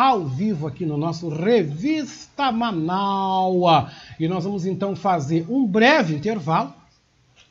ao vivo aqui no nosso Revista Manaua. E nós vamos então fazer um breve intervalo,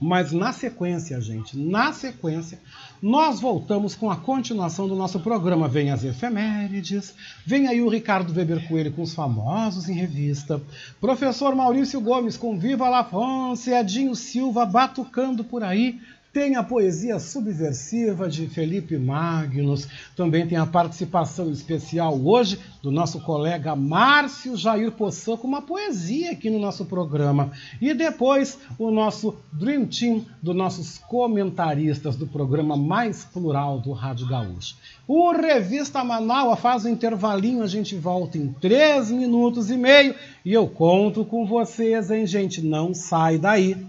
mas na sequência, gente, na sequência, nós voltamos com a continuação do nosso programa. Vem as efemérides, vem aí o Ricardo Weber Coelho com os famosos em revista, professor Maurício Gomes com Viva La France, Edinho Silva batucando por aí, tem a poesia subversiva de Felipe Magnus, também tem a participação especial hoje do nosso colega Márcio Jair Poçan com uma poesia aqui no nosso programa. E depois o nosso Dream Team dos nossos comentaristas do programa mais plural do Rádio Gaúcho. O Revista Manaus faz um intervalinho, a gente volta em três minutos e meio e eu conto com vocês, hein, gente? Não sai daí.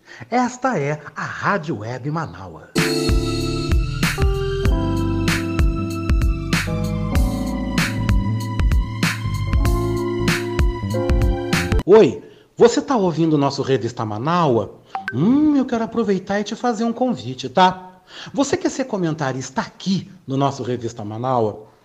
Esta é a Rádio Web Manaua. Oi, você está ouvindo o nosso Revista Manaua? Hum, eu quero aproveitar e te fazer um convite, tá? Você quer ser comentarista aqui no nosso Revista Manaua?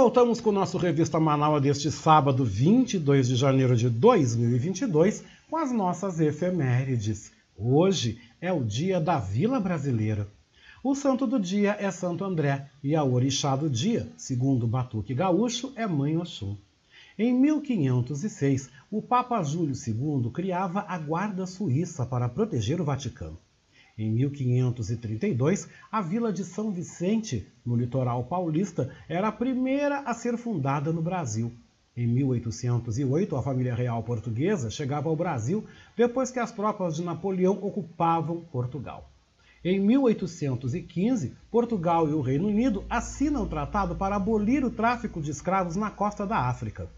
Voltamos com o nosso Revista Manaus deste sábado, 22 de janeiro de 2022, com as nossas efemérides. Hoje é o dia da Vila Brasileira. O santo do dia é Santo André e a orixá do dia, segundo o Batuque Gaúcho, é Mãe Oxum. Em 1506, o Papa Júlio II criava a Guarda Suíça para proteger o Vaticano. Em 1532, a vila de São Vicente, no litoral paulista, era a primeira a ser fundada no Brasil. Em 1808, a família real portuguesa chegava ao Brasil depois que as tropas de Napoleão ocupavam Portugal. Em 1815, Portugal e o Reino Unido assinam o tratado para abolir o tráfico de escravos na costa da África.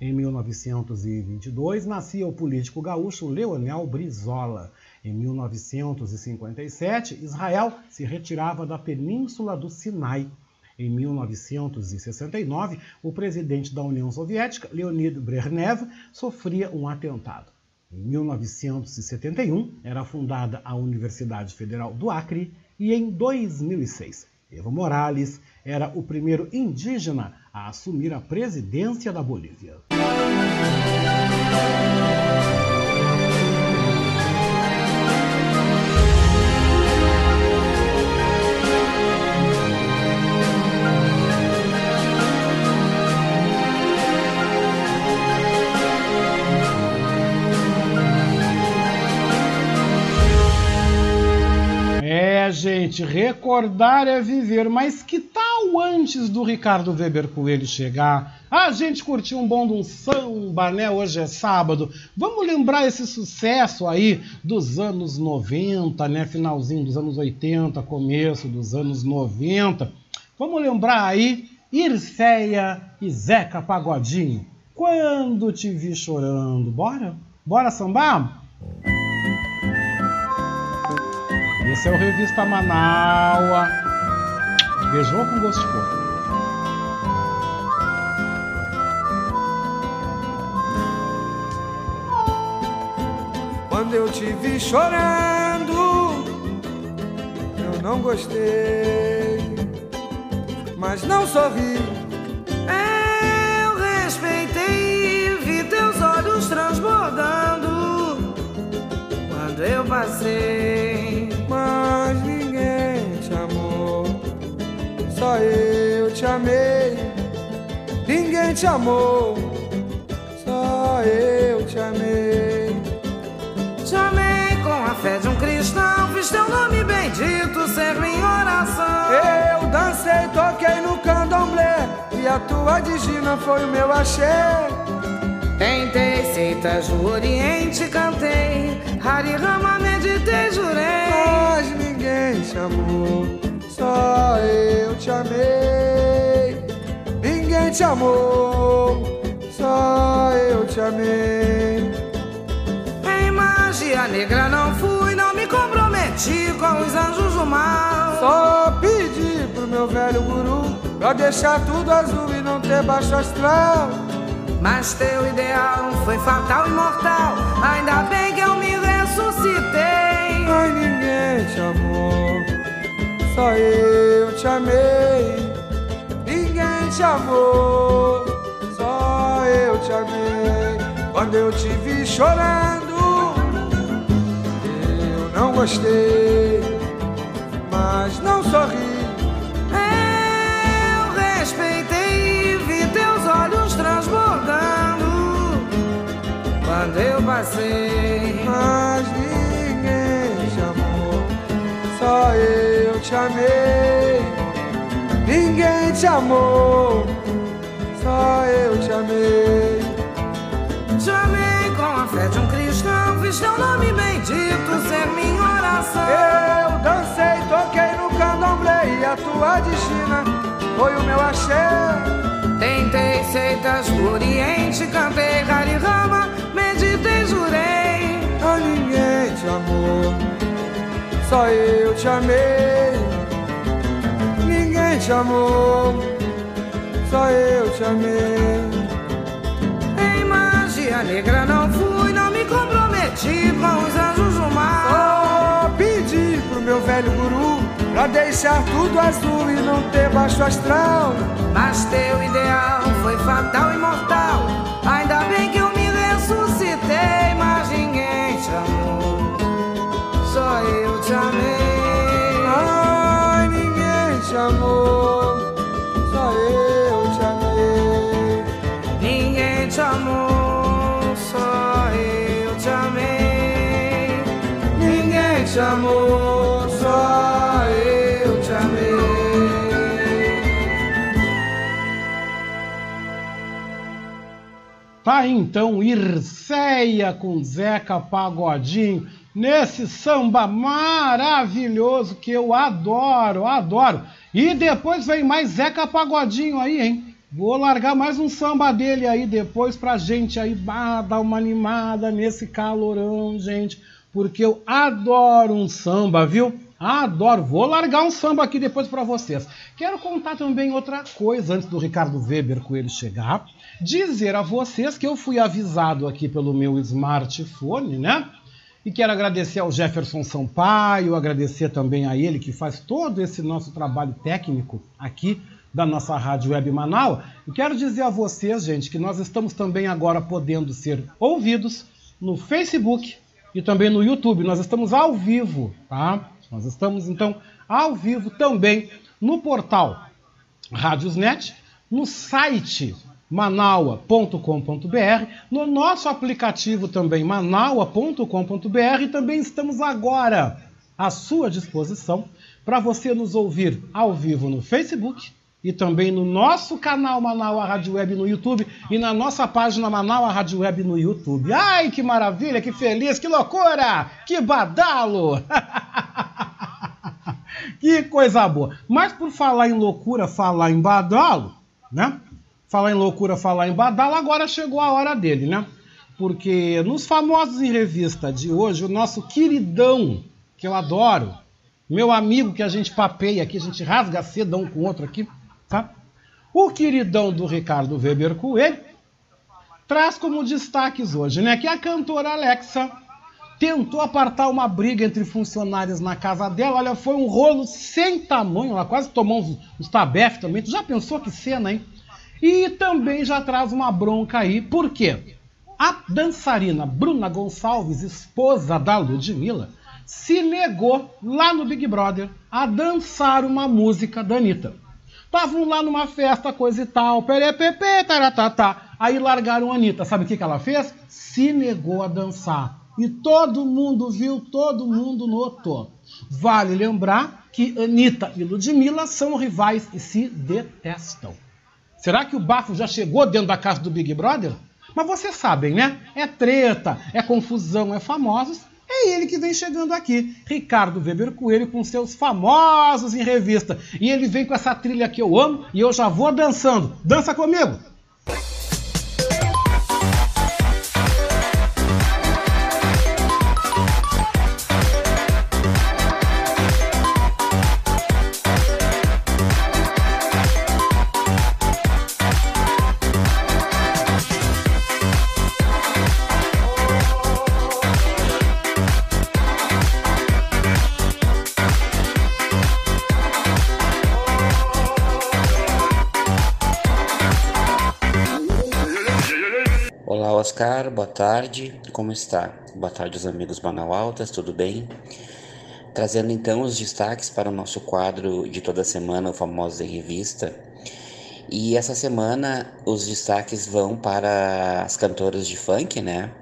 Em 1922, nascia o político gaúcho Leonel Brizola. Em 1957, Israel se retirava da península do Sinai. Em 1969, o presidente da União Soviética, Leonid Brezhnev, sofria um atentado. Em 1971, era fundada a Universidade Federal do Acre e em 2006, Evo Morales era o primeiro indígena a assumir a presidência da Bolívia. Gente, recordar é viver, mas que tal antes do Ricardo Weber Coelho chegar? A gente curtiu um bom de um samba, né? Hoje é sábado. Vamos lembrar esse sucesso aí dos anos 90, né? Finalzinho dos anos 80, começo dos anos 90. Vamos lembrar aí Irceia e Zeca Pagodinho. Quando te vi chorando. Bora? Bora sambar? É o Revista Manaua. Beijou com gosto de cor. Quando eu te vi chorando, eu não gostei, mas não sorri. Eu respeitei e vi teus olhos transbordando quando eu passei Só eu te amei, ninguém te amou. Só eu te amei. Te amei com a fé de um cristão, fiz teu nome bendito ser em oração. Eu dancei, toquei no candomblé, e a tua digina foi o meu axé. Tentei seitas do Oriente, cantei Hari Rama, meditei, jurei Mas ninguém te amou, só eu te amei. Ninguém te amou, só eu te amei. Em magia negra não fui, não me comprometi com os anjos do mal. Só pedi pro meu velho guru Pra deixar tudo azul e não ter baixo astral. Mas teu ideal foi fatal e mortal. Ainda bem que eu me ressuscitei. Ai, ninguém te amou, só eu te amei. Ninguém te amou, só eu te amei. Quando eu te vi chorando, eu não gostei, mas não sorri. Eu respeitei e vi teus olhos transbordando quando eu passei. Mas ninguém te amou, só eu te amei. Ninguém te amou, só eu te amei. Te amei com a fé de um cristão, fiz teu nome bendito ser minha oração. Eu dancei, toquei no candomblé e a tua destina foi o meu axé. Tentei seitas do Oriente, cantei Hari Rama, meditei, jurei. A ninguém te amou, só eu te amei. Te amou, só eu te amei. Em magia negra não fui, não me comprometi com os anjos do mal. Só pedi pro meu velho guru Pra deixar tudo azul e não ter baixo astral Mas teu ideal foi fatal e mortal Só eu te amei Tá então Irceia com Zeca Pagodinho nesse samba maravilhoso que eu adoro, adoro. E depois vem mais Zeca Pagodinho aí, hein? Vou largar mais um samba dele aí depois pra gente aí dar uma animada nesse calorão, gente, porque eu adoro um samba, viu? Adoro. Vou largar um samba aqui depois para vocês. Quero contar também outra coisa antes do Ricardo Weber com ele chegar. Dizer a vocês que eu fui avisado aqui pelo meu smartphone, né? E quero agradecer ao Jefferson Sampaio, agradecer também a ele que faz todo esse nosso trabalho técnico aqui da nossa Rádio Web Manaus. E quero dizer a vocês, gente, que nós estamos também agora podendo ser ouvidos no Facebook e também no YouTube. Nós estamos ao vivo, tá? Nós estamos então ao vivo também no portal Rádiosnet, no site manaua.com.br, no nosso aplicativo também manaua.com.br e também estamos agora à sua disposição para você nos ouvir ao vivo no Facebook e também no nosso canal Manaua Rádio Web no YouTube e na nossa página Manaua Rádio Web no YouTube. Ai, que maravilha, que feliz, que loucura, que badalo! que coisa boa. Mas por falar em loucura, falar em badalo, né? Falar em loucura, falar em badalo, agora chegou a hora dele, né? Porque nos famosos em revista de hoje, o nosso queridão, que eu adoro, meu amigo que a gente papeia aqui, a gente rasga seda um com o outro aqui, tá? O queridão do Ricardo Weber Coelho traz como destaques hoje, né? Que a cantora Alexa tentou apartar uma briga entre funcionários na casa dela. Olha, foi um rolo sem tamanho, ela quase tomou uns, uns tabef também. Tu já pensou que cena, hein? E também já traz uma bronca aí, por quê? A dançarina Bruna Gonçalves, esposa da Ludmilla, se negou lá no Big Brother a dançar uma música da Anitta. Estavam lá numa festa, coisa e tal, perepepe, taratatá. Aí largaram a Anitta. Sabe o que, que ela fez? Se negou a dançar. E todo mundo viu, todo mundo notou. Vale lembrar que Anitta e Ludmilla são rivais e se detestam. Será que o bafo já chegou dentro da casa do Big Brother? Mas vocês sabem, né? É treta, é confusão, é famosos. É ele que vem chegando aqui, Ricardo Weber Coelho, com seus famosos em revista. E ele vem com essa trilha que eu amo e eu já vou dançando. Dança comigo! Oscar, boa tarde, como está? Boa tarde, os amigos Manaualtas, tudo bem? Trazendo então os destaques para o nosso quadro de toda semana, o Famosos em Revista. E essa semana os destaques vão para as cantoras de funk, né?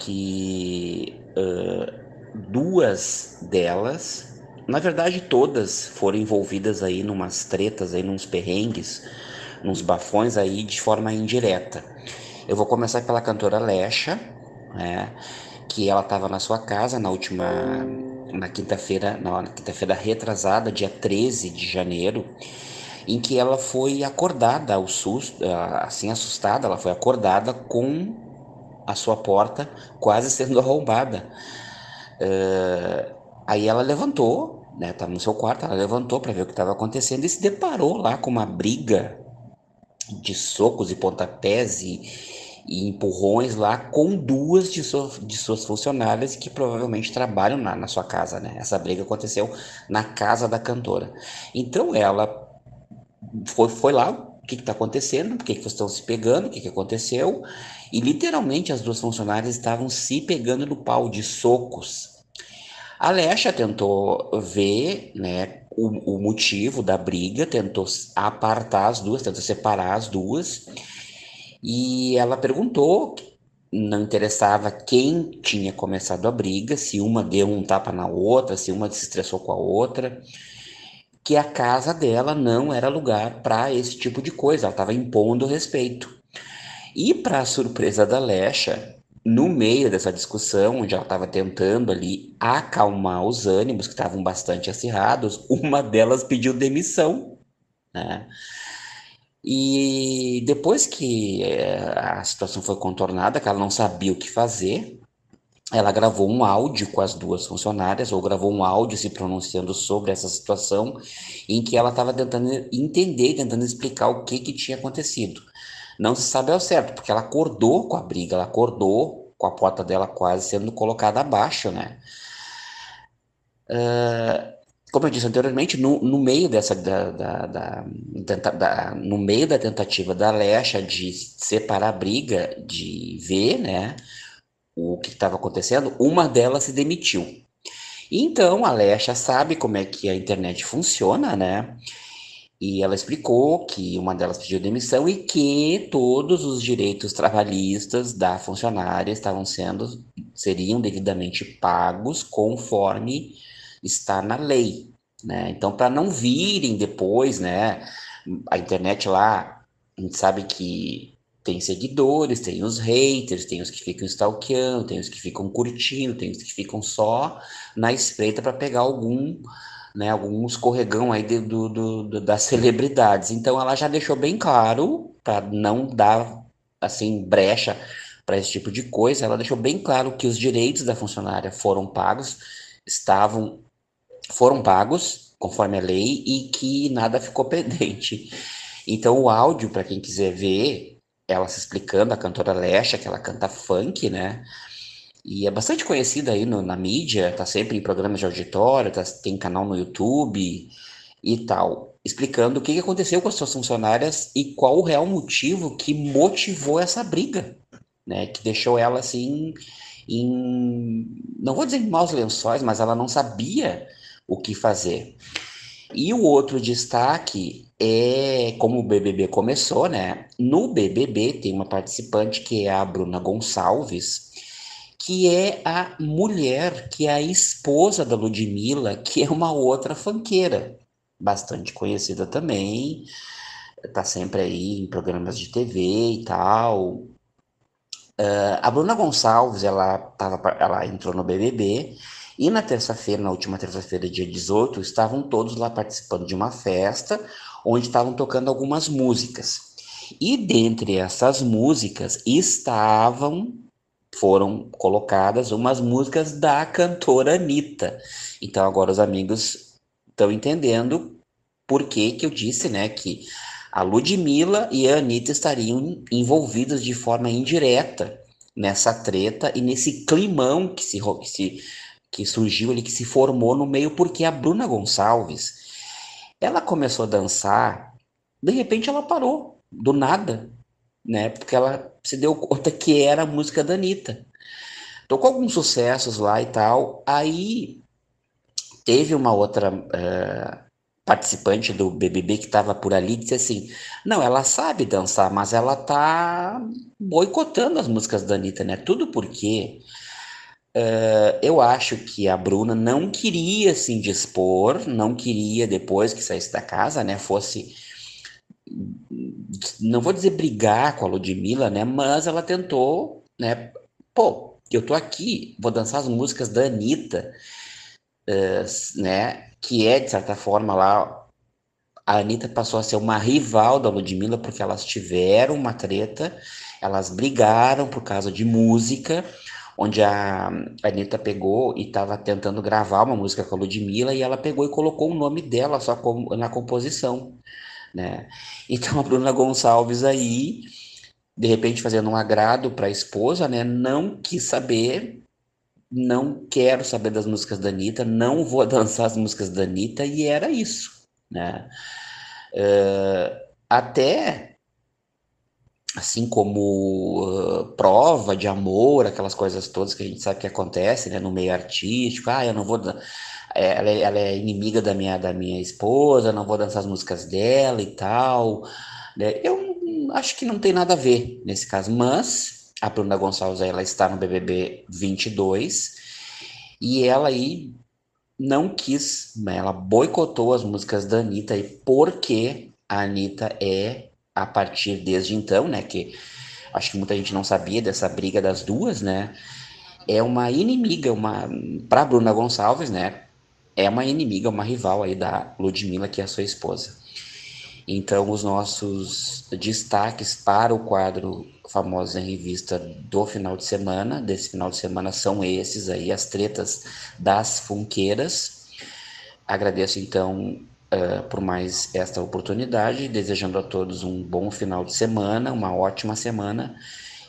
Que uh, duas delas, na verdade todas, foram envolvidas aí numas tretas, aí, nos perrengues, nos bafões aí de forma indireta. Eu vou começar pela cantora Lecha, né, que ela estava na sua casa na última, na quinta-feira, na quinta-feira retrasada, dia 13 de janeiro, em que ela foi acordada ao susto, assim assustada, ela foi acordada com a sua porta quase sendo arrombada. Uh, aí ela levantou, né, estava no seu quarto, ela levantou para ver o que estava acontecendo e se deparou lá com uma briga de socos e pontapés e, e empurrões lá com duas de, sua, de suas funcionárias que provavelmente trabalham na, na sua casa, né? Essa briga aconteceu na casa da cantora. Então ela foi, foi lá, o que está acontecendo, por que, que vocês estão se pegando, o que, que aconteceu, e literalmente as duas funcionárias estavam se pegando no pau de socos. A Lecha tentou ver né, o, o motivo da briga, tentou apartar as duas, tentou separar as duas, e ela perguntou, não interessava quem tinha começado a briga, se uma deu um tapa na outra, se uma se estressou com a outra, que a casa dela não era lugar para esse tipo de coisa, ela estava impondo respeito. E para surpresa da Lecha, no meio dessa discussão, onde ela estava tentando ali acalmar os ânimos que estavam bastante acirrados, uma delas pediu demissão, né? E depois que é, a situação foi contornada, que ela não sabia o que fazer, ela gravou um áudio com as duas funcionárias, ou gravou um áudio se pronunciando sobre essa situação, em que ela estava tentando entender, tentando explicar o que, que tinha acontecido. Não se sabe ao certo, porque ela acordou com a briga, ela acordou com a porta dela quase sendo colocada abaixo, né? Uh, como eu disse anteriormente, no, no meio dessa da, da, da, da, no meio da tentativa da Lecha de separar a briga, de ver, né, o que estava acontecendo, uma delas se demitiu. Então a Lecha sabe como é que a internet funciona, né? E ela explicou que uma delas pediu demissão e que todos os direitos trabalhistas da funcionária estavam sendo seriam devidamente pagos conforme está na lei, né? Então, para não virem depois, né? A internet lá, a gente sabe que tem seguidores, tem os haters, tem os que ficam stalkeando, tem os que ficam curtindo, tem os que ficam só na espreita para pegar algum, né, algum escorregão aí de, do, do, do, das celebridades. Então ela já deixou bem claro, para não dar assim brecha para esse tipo de coisa, ela deixou bem claro que os direitos da funcionária foram pagos, estavam foram pagos conforme a lei e que nada ficou pendente. Então o áudio, para quem quiser ver ela se explicando, a cantora Lesha, que ela canta funk, né? E é bastante conhecida aí no, na mídia, tá sempre em programas de auditório, tá, tem canal no YouTube e tal, explicando o que aconteceu com as suas funcionárias e qual o real motivo que motivou essa briga, né? Que deixou ela assim em, não vou dizer em maus lençóis, mas ela não sabia o que fazer. E o outro destaque é como o BBB começou, né? No BBB tem uma participante que é a Bruna Gonçalves, que é a mulher, que é a esposa da Ludmilla, que é uma outra fanqueira, bastante conhecida também, tá sempre aí em programas de TV e tal. Uh, a Bruna Gonçalves, ela, tava, ela entrou no BBB e na terça-feira, na última terça-feira, dia 18, estavam todos lá participando de uma festa onde estavam tocando algumas músicas. E dentre essas músicas estavam foram colocadas umas músicas da cantora Anitta. Então agora os amigos estão entendendo por que que eu disse, né, que a Ludmilla e a Anitta estariam envolvidas de forma indireta nessa treta e nesse climão que se, que se que surgiu ali, que se formou no meio, porque a Bruna Gonçalves, ela começou a dançar, de repente ela parou, do nada, né? Porque ela se deu conta que era a música da Anitta. Tocou alguns sucessos lá e tal, aí teve uma outra uh, participante do BBB que estava por ali disse assim: Não, ela sabe dançar, mas ela tá boicotando as músicas da Anitta, né? Tudo porque Uh, eu acho que a Bruna não queria se indispor, não queria, depois que saísse da casa, né, fosse. Não vou dizer brigar com a Ludmilla, né, mas ela tentou, né, pô, eu tô aqui, vou dançar as músicas da Anitta, uh, né, que é, de certa forma, lá. A Anitta passou a ser uma rival da Ludmilla porque elas tiveram uma treta, elas brigaram por causa de música onde a Anitta pegou e estava tentando gravar uma música com a Ludmilla e ela pegou e colocou o nome dela só na composição, né? Então a Bruna Gonçalves aí de repente fazendo um agrado para a esposa, né? Não quis saber, não quero saber das músicas da Anitta, não vou dançar as músicas da Anitta, e era isso, né? Uh, até assim como uh, prova de amor, aquelas coisas todas que a gente sabe que acontece, né, no meio artístico, ah, eu não vou, é, ela é, ela é inimiga da minha, da minha esposa, não vou dançar as músicas dela e tal, né, eu acho que não tem nada a ver nesse caso, mas a Bruna Gonçalves, ela está no BBB 22, e ela aí não quis, né, ela boicotou as músicas da Anitta, e porque a Anitta é a partir desde então, né, que acho que muita gente não sabia dessa briga das duas, né, é uma inimiga, uma para Bruna Gonçalves, né, é uma inimiga, uma rival aí da Ludmilla, que é a sua esposa. Então, os nossos destaques para o quadro Famosos em Revista do final de semana, desse final de semana, são esses aí, as tretas das funqueiras. Agradeço, então, uh, por mais esta oportunidade, desejando a todos um bom final de semana, uma ótima semana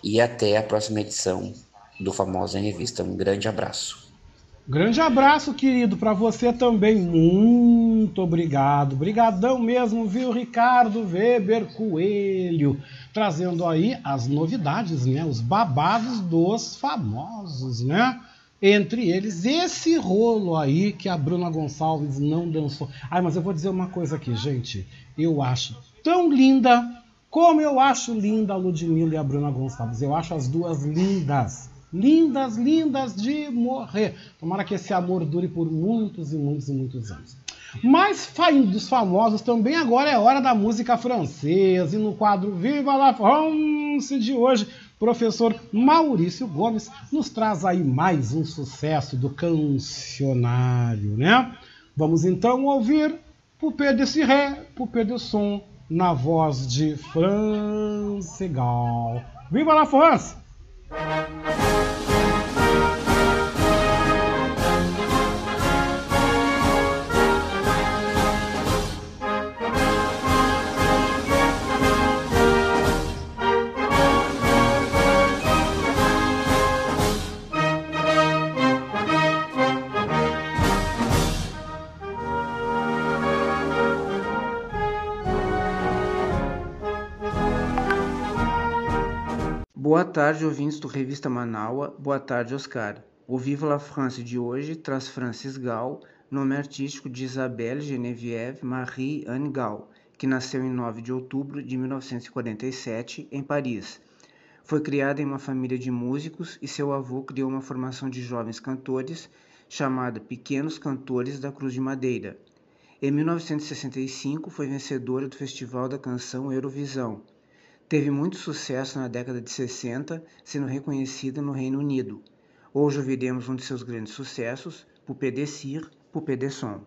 e até a próxima edição do Famoso em Revista. Um grande abraço. Grande abraço, querido, para você também. Muito obrigado. Obrigadão mesmo, viu, Ricardo Weber Coelho, trazendo aí as novidades, né, os babados dos famosos, né? Entre eles esse rolo aí que a Bruna Gonçalves não dançou. Ai, mas eu vou dizer uma coisa aqui, gente. Eu acho tão linda como eu acho linda a Ludmilla e a Bruna Gonçalves. Eu acho as duas lindas. Lindas, lindas de morrer. Tomara que esse amor dure por muitos e muitos e muitos anos. Mas saindo dos famosos, também agora é hora da música francesa. E no quadro Viva la France de hoje, professor Maurício Gomes nos traz aí mais um sucesso do cancionário, né? Vamos então ouvir Poupée de Siré, Poupée de Som, na voz de Francegal. Viva la France! Boa tarde, ouvintes do Revista Manaua. Boa tarde, Oscar. O Viva la France de hoje traz Francis Gall, nome artístico de Isabelle Geneviève Marie Anne Gall, que nasceu em 9 de outubro de 1947 em Paris. Foi criada em uma família de músicos e seu avô criou uma formação de jovens cantores chamada Pequenos Cantores da Cruz de Madeira. Em 1965 foi vencedora do Festival da Canção Eurovisão Teve muito sucesso na década de 60, sendo reconhecida no Reino Unido. Hoje ouviremos um de seus grandes sucessos, Poupée de Cire, Poupée de Son.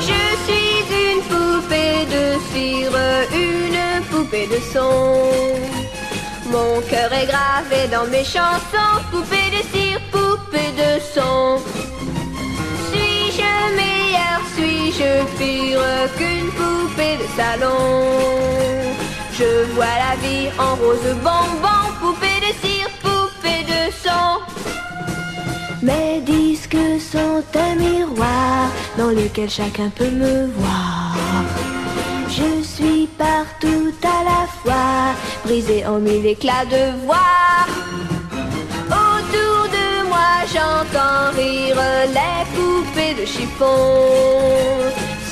Je suis une poupée de une poupée de son. Mon cœur est gravé dans mes chansons, poupée de cire, poupée de son. Suis-je meilleur, suis-je pire qu'une poupée de salon? Je vois la vie en rose bonbon, poupée de cire, poupée de son. Mes disques sont un miroir dans lequel chacun peut me voir. Partout à la fois, brisé en mille éclats de voix. Autour de moi, j'entends rire les poupées de chiffon.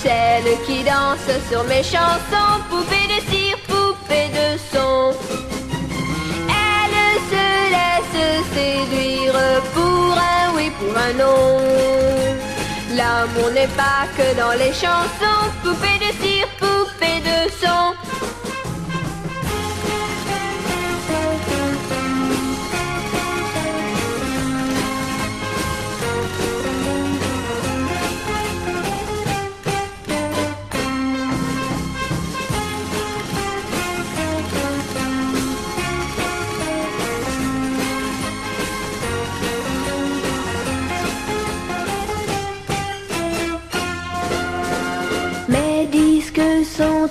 Celles qui dansent sur mes chansons, poupées de cire, poupées de son. Elles se laissent séduire pour un oui, pour un non. L'amour n'est pas que dans les chansons, poupées de cire, poupées de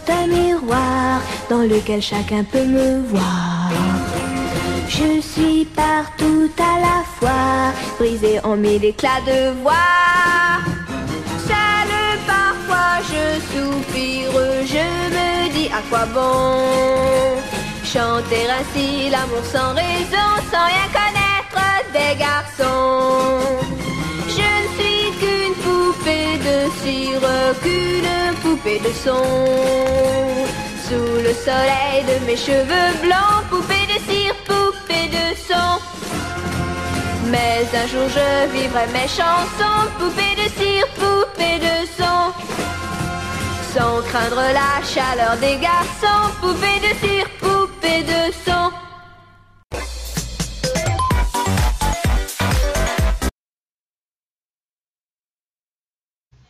un miroir dans lequel chacun peut me voir. Je suis partout à la fois, brisé en mille éclats de voix. Seul parfois je soupire, je me dis à quoi bon chanter ainsi l'amour sans raison, sans rien connaître des garçons. Je ne suis de cire, qu'une poupée de son. Sous le soleil de mes cheveux blancs, poupée de cire, poupée de son. Mais un jour je vivrai mes chansons, poupée de cire, poupée de son. Sans craindre la chaleur des garçons, poupée de cire, poupée de son.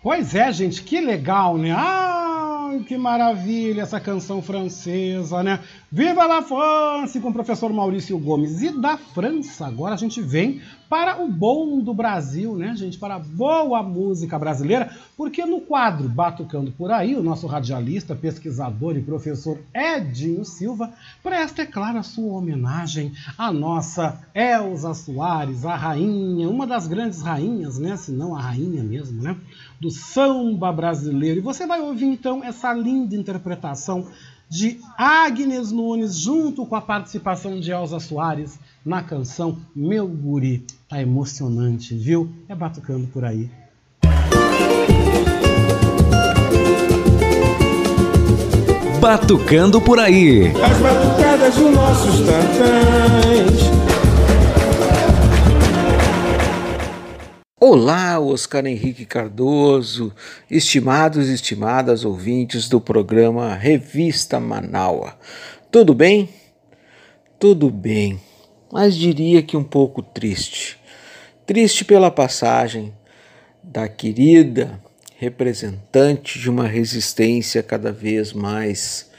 Pois é, gente, que legal, né? Ah, que maravilha essa canção francesa, né? Viva la France com o professor Maurício Gomes. E da França, agora a gente vem para o bom do Brasil, né, gente? Para a boa música brasileira, porque no quadro Batucando por Aí, o nosso radialista, pesquisador e professor Edinho Silva presta, é claro, a sua homenagem à nossa Elza Soares, a rainha, uma das grandes rainhas, né? Se não a rainha mesmo, né? Do samba brasileiro. E você vai ouvir então essa linda interpretação de Agnes Nunes, junto com a participação de Elza Soares na canção Meu Guri. Tá emocionante, viu? É batucando por aí. Batucando por aí. As batucadas dos nossos tantãs. Olá, Oscar Henrique Cardoso, estimados e estimadas ouvintes do programa Revista Manaua. Tudo bem? Tudo bem, mas diria que um pouco triste. Triste pela passagem da querida representante de uma resistência cada vez mais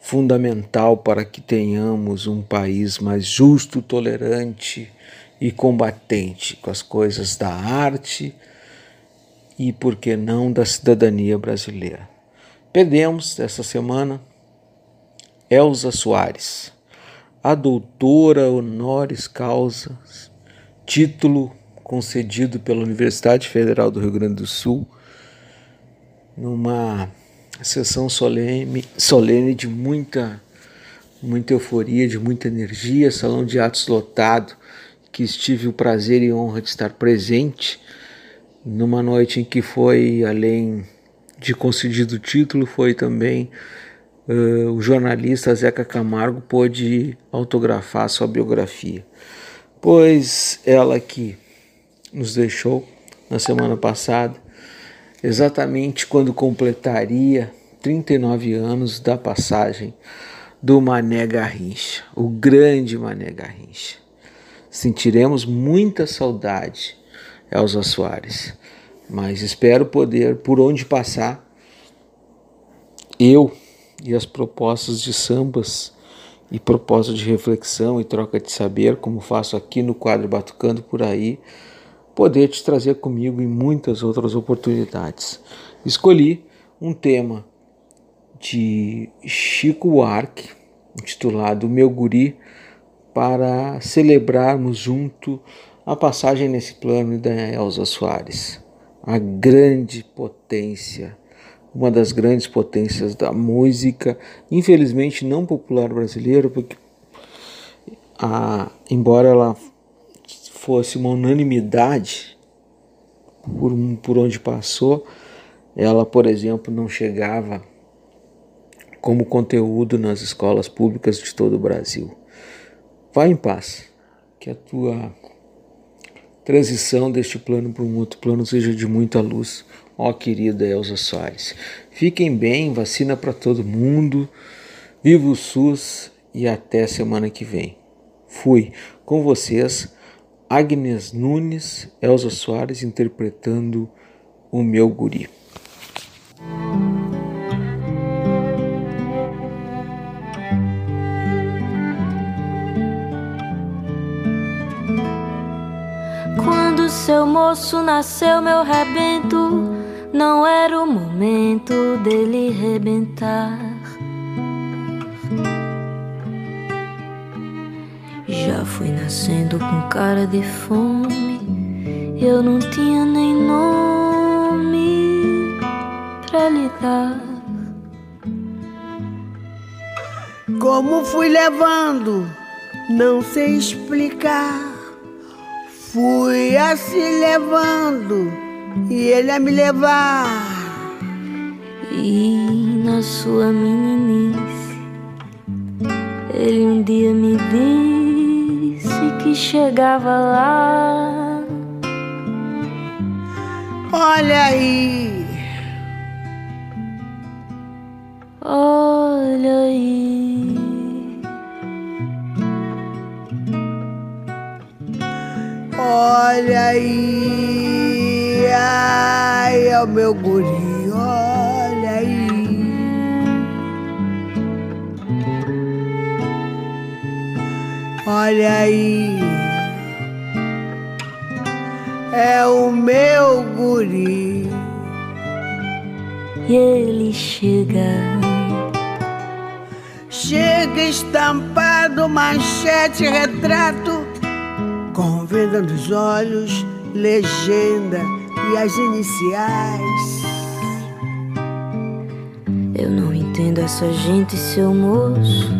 fundamental para que tenhamos um país mais justo, tolerante e combatente com as coisas da arte e, por que não, da cidadania brasileira. Perdemos essa semana Elza Soares, a doutora honoris causa, título concedido pela Universidade Federal do Rio Grande do Sul, numa sessão solene, solene de muita, muita euforia, de muita energia, salão de atos lotado, que estive o prazer e honra de estar presente numa noite em que foi, além de concedido o título, foi também uh, o jornalista Zeca Camargo pôde autografar sua biografia, pois ela que nos deixou na semana passada, exatamente quando completaria 39 anos da passagem do Mané Garrincha, o grande Mané Garrincha sentiremos muita saudade, Elza Soares, mas espero poder, por onde passar, eu e as propostas de sambas e propostas de reflexão e troca de saber, como faço aqui no quadro Batucando por aí, poder te trazer comigo em muitas outras oportunidades. Escolhi um tema de Chico Buarque, intitulado Meu Guri, para celebrarmos junto a passagem nesse plano da Elza Soares, a grande potência, uma das grandes potências da música, infelizmente não popular brasileira, porque a, embora ela fosse uma unanimidade por, por onde passou, ela, por exemplo, não chegava como conteúdo nas escolas públicas de todo o Brasil. Vá em paz, que a tua transição deste plano para um outro plano seja de muita luz, ó querida Elza Soares. Fiquem bem, vacina para todo mundo, viva o SUS e até semana que vem. Fui com vocês, Agnes Nunes, Elza Soares interpretando o meu guri. Seu moço nasceu meu rebento, não era o momento dele rebentar. Já fui nascendo com cara de fome, eu não tinha nem nome pra lhe dar. Como fui levando, não sei explicar. Fui assim levando e ele a me levar. E na sua meninice, ele um dia me disse que chegava lá. Olha aí, olha aí. Olha aí, ai, é o meu guri, olha aí. Olha aí, é o meu guri. E ele chega, chega estampado, manchete, retrato com venda nos olhos, legenda e as iniciais. Eu não entendo essa gente, seu moço,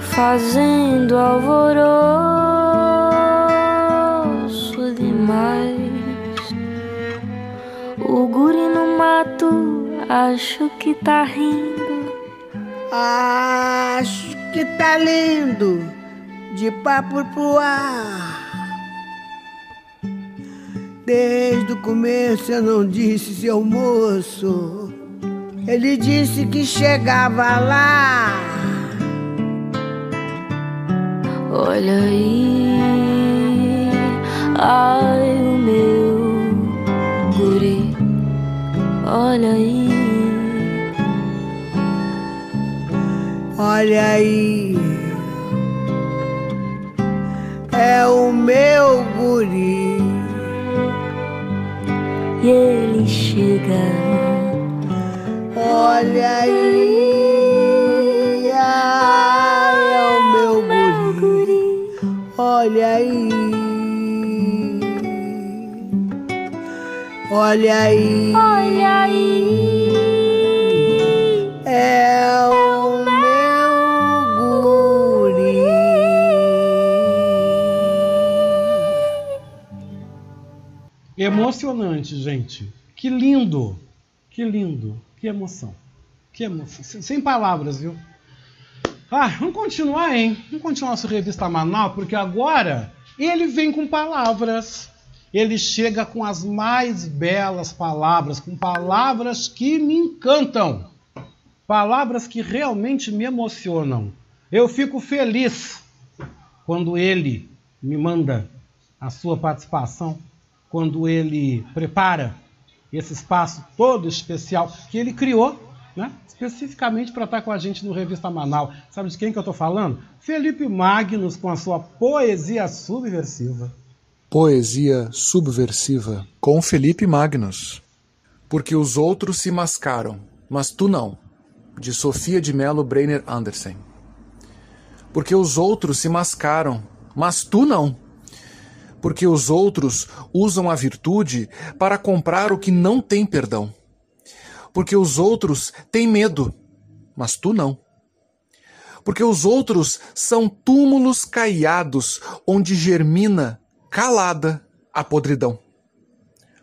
fazendo alvoroço demais. O guri no mato, acho que tá rindo. Acho que tá lindo de papo pro ar. Desde o começo eu não disse, seu moço. Ele disse que chegava lá. Olha aí, ai o meu guri. Olha aí, olha aí é o meu guri. E ele chega. Olha aí, ai, é o meu guri. Olha aí. Olha aí. Olha aí. Emocionante, gente. Que lindo. Que lindo. Que emoção. Que emoção. Sem palavras, viu? Ah, vamos continuar, hein? Vamos continuar nossa revista Manaus, porque agora ele vem com palavras. Ele chega com as mais belas palavras, com palavras que me encantam. Palavras que realmente me emocionam. Eu fico feliz quando ele me manda a sua participação quando ele prepara esse espaço todo especial que ele criou, né? especificamente para estar com a gente no Revista Manaus. Sabe de quem que eu estou falando? Felipe Magnus com a sua poesia subversiva. Poesia subversiva com Felipe Magnus. Porque os outros se mascaram, mas tu não. De Sofia de Mello Breiner Andersen. Porque os outros se mascaram, mas tu não porque os outros usam a virtude para comprar o que não tem perdão. Porque os outros têm medo, mas tu não. Porque os outros são túmulos caiados onde germina, calada, a podridão.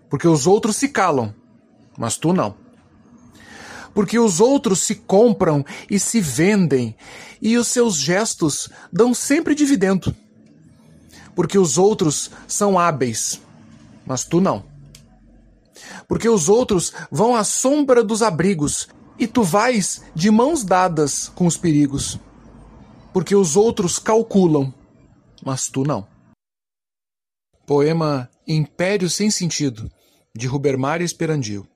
Porque os outros se calam, mas tu não. Porque os outros se compram e se vendem, e os seus gestos dão sempre dividendo porque os outros são hábeis, mas tu não. Porque os outros vão à sombra dos abrigos e tu vais de mãos dadas com os perigos. Porque os outros calculam, mas tu não. Poema Império Sem Sentido, de Rubermar Esperandio.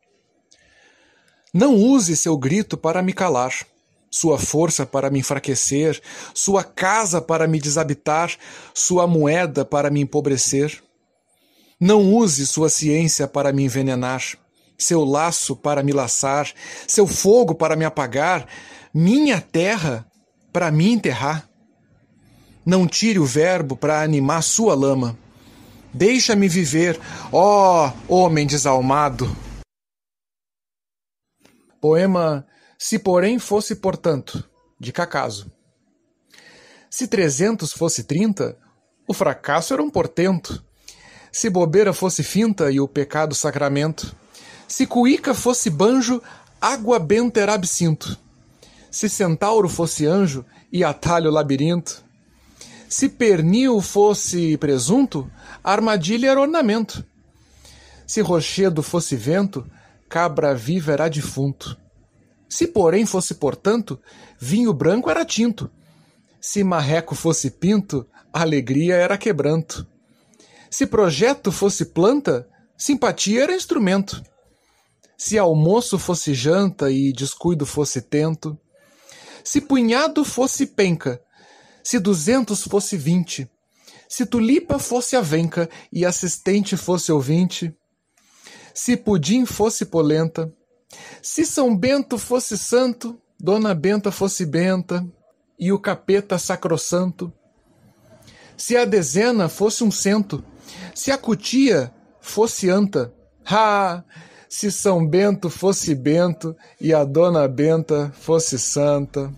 Não use seu grito para me calar sua força para me enfraquecer, sua casa para me desabitar, sua moeda para me empobrecer. Não use sua ciência para me envenenar, seu laço para me laçar, seu fogo para me apagar, minha terra para me enterrar. Não tire o verbo para animar sua lama. Deixa-me viver, ó homem desalmado. Poema Se Porém Fosse Portanto, de Cacaso. Se trezentos fosse trinta, o fracasso era um portento. Se bobeira fosse finta e o pecado sacramento. Se cuíca fosse banjo, água benta era absinto. Se centauro fosse anjo e atalho labirinto. Se pernil fosse presunto, armadilha era ornamento. Se rochedo fosse vento, cabra viva era defunto. Se porém fosse portanto, vinho branco era tinto. Se marreco fosse pinto, alegria era quebranto. Se projeto fosse planta, simpatia era instrumento. Se almoço fosse janta e descuido fosse tento. Se punhado fosse penca, se duzentos fosse vinte. Se tulipa fosse avenca e assistente fosse ouvinte. Se pudim fosse polenta. Se São Bento fosse santo, Dona Benta fosse benta e o capeta sacrossanto. Se a dezena fosse um cento, se a cutia fosse anta, ah, se São Bento fosse Bento e a Dona Benta fosse santa.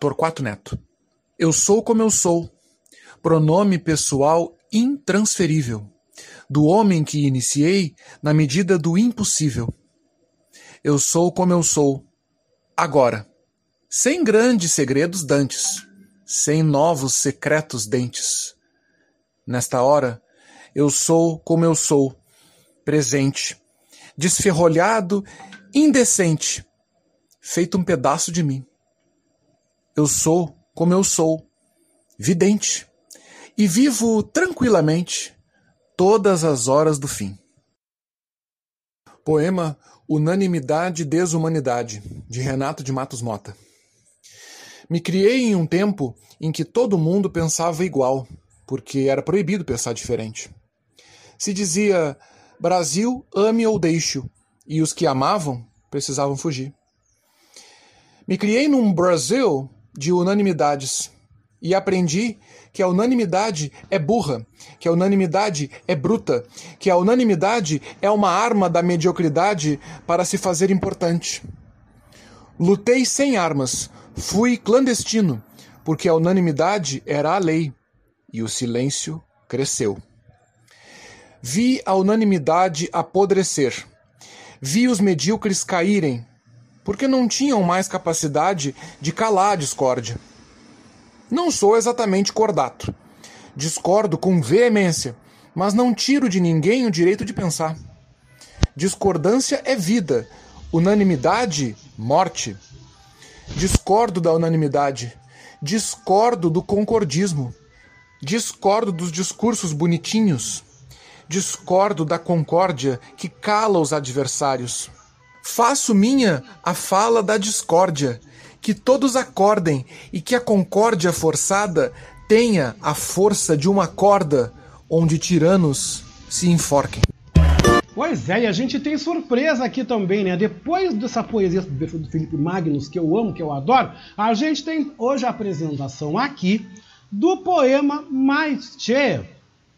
Torquato Neto. Eu sou como eu sou, pronome pessoal intransferível, do homem que iniciei na medida do impossível. Eu sou como eu sou, agora, sem grandes segredos dantes, sem novos secretos dentes. Nesta hora, eu sou como eu sou, presente, desferrolhado, indecente, feito um pedaço de mim. Eu sou como eu sou, vidente, e vivo tranquilamente todas as horas do fim. Poema Unanimidade e Desumanidade, de Renato de Matos Mota. Me criei em um tempo em que todo mundo pensava igual, porque era proibido pensar diferente. Se dizia Brasil, ame ou deixe-o, e os que amavam precisavam fugir. Me criei num Brasil de unanimidades e aprendi que a unanimidade é burra, que a unanimidade é bruta, que a unanimidade é uma arma da mediocridade para se fazer importante. Lutei sem armas, fui clandestino, porque a unanimidade era a lei e o silêncio cresceu. Vi a unanimidade apodrecer, vi os medíocres caírem, porque não tinham mais capacidade de calar a discórdia. Não sou exatamente cordato. Discordo com veemência, mas não tiro de ninguém o direito de pensar. Discordância é vida, unanimidade, morte. Discordo da unanimidade, discordo do concordismo, discordo dos discursos bonitinhos, discordo da concórdia que cala os adversários. Faço minha a fala da discórdia, que todos acordem e que a concórdia forçada tenha a força de uma corda onde tiranos se enforquem. Pois é, e a gente tem surpresa aqui também, né? Depois dessa poesia do Felipe Magnus, que eu amo, que eu adoro, a gente tem hoje a apresentação aqui do poema Mais Che,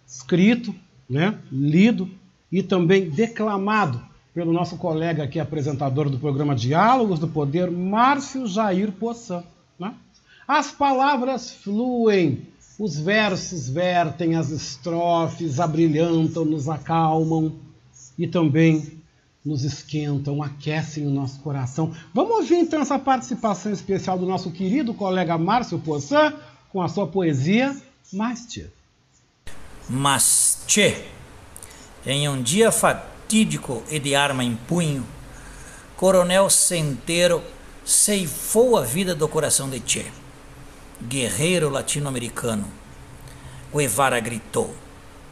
escrito, né, lido e também declamado pelo nosso colega aqui, apresentador do programa Diálogos do Poder, Márcio Jair Poçan. Né? As palavras fluem, os versos vertem, as estrofes abrilhantam, nos acalmam e também nos esquentam, aquecem o nosso coração. Vamos ouvir então essa participação especial do nosso querido colega Márcio Poçan com a sua poesia Mas Tchê. Mas Tchê, em um dia fatídico e de arma em punho, Coronel Centeiro ceifou a vida do coração de Che, guerreiro latino-americano. Guevara gritou: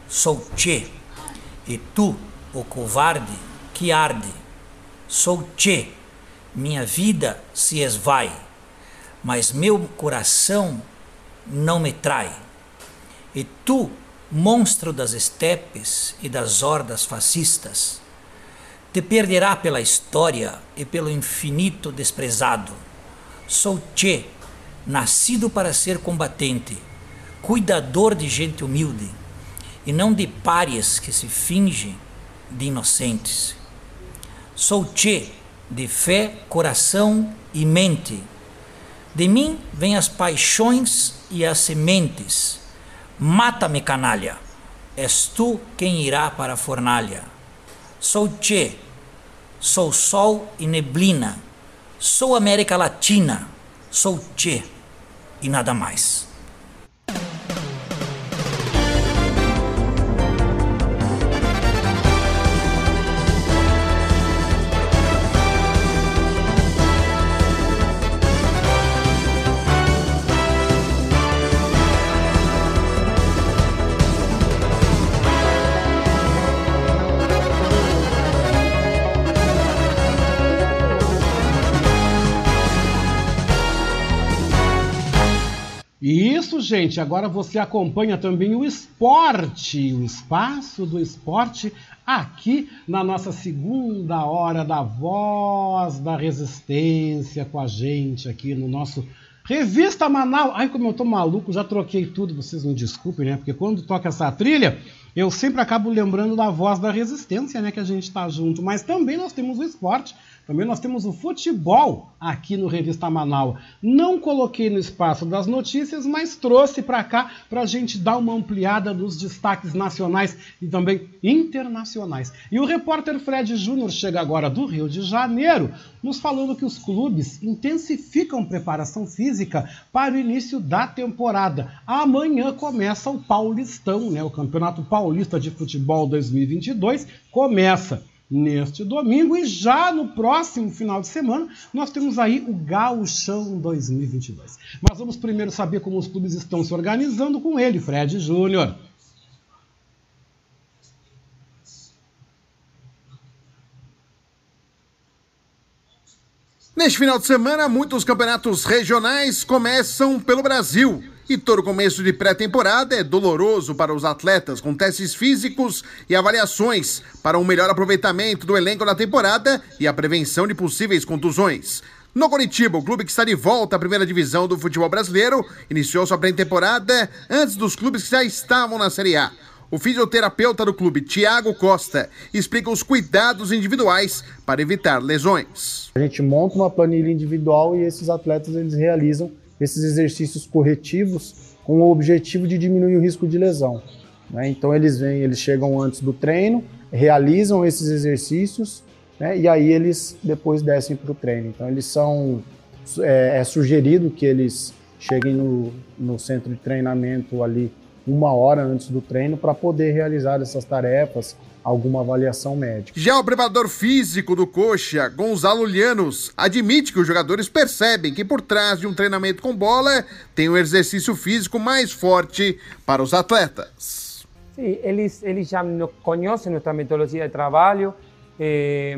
Sou Che, e tu, o covarde que arde. Sou Che, minha vida se esvai, mas meu coração não me trai. E tu, monstro das estepes e das hordas fascistas, te perderá pela história e pelo infinito desprezado. Sou Che, nascido para ser combatente, cuidador de gente humilde, e não de párias que se fingem de inocentes. Sou Che, de fé, coração e mente. De mim vêm as paixões e as sementes. Mata-me, canalha, és tu quem irá para a fornalha. Sou Che, sou sol e neblina, sou América Latina, sou Che e nada mais. Gente. Agora você acompanha também o esporte, o espaço do esporte aqui na nossa segunda hora da Voz da Resistência com a gente aqui no nosso Revista Manaus. Ai, como eu tô maluco, já troquei tudo, vocês me desculpem, né? Porque quando toca essa trilha, eu sempre acabo lembrando da Voz da Resistência, né? Que a gente tá junto. Mas também nós temos o esporte também nós temos o futebol aqui no Revista Manaus. Não coloquei no espaço das notícias, mas trouxe para cá para a gente dar uma ampliada nos destaques nacionais e também internacionais. E o repórter Fred Júnior chega agora do Rio de Janeiro, nos falando que os clubes intensificam preparação física para o início da temporada. Amanhã começa o Paulistão, né? O Campeonato Paulista de Futebol 2022 começa neste domingo e já no próximo final de semana nós temos aí o Gauchão 2022. Mas vamos primeiro saber como os clubes estão se organizando com ele, Fred Júnior. Neste final de semana, muitos campeonatos regionais começam pelo Brasil. E todo começo de pré-temporada é doloroso para os atletas, com testes físicos e avaliações para um melhor aproveitamento do elenco na temporada e a prevenção de possíveis contusões. No Curitiba, o clube que está de volta à primeira divisão do futebol brasileiro iniciou sua pré-temporada antes dos clubes que já estavam na Série A. O fisioterapeuta do clube, Tiago Costa, explica os cuidados individuais para evitar lesões. A gente monta uma planilha individual e esses atletas eles realizam esses exercícios corretivos com o objetivo de diminuir o risco de lesão. Né? Então eles vêm, eles chegam antes do treino, realizam esses exercícios né? e aí eles depois descem para o treino. Então eles são é, é, sugerido que eles cheguem no, no centro de treinamento ali uma hora antes do treino para poder realizar essas tarefas, alguma avaliação médica. Já o preparador físico do Coxa, Gonzalo Lianos, admite que os jogadores percebem que por trás de um treinamento com bola tem um exercício físico mais forte para os atletas. Sim, eles, eles já conhecem nossa metodologia de trabalho, eh,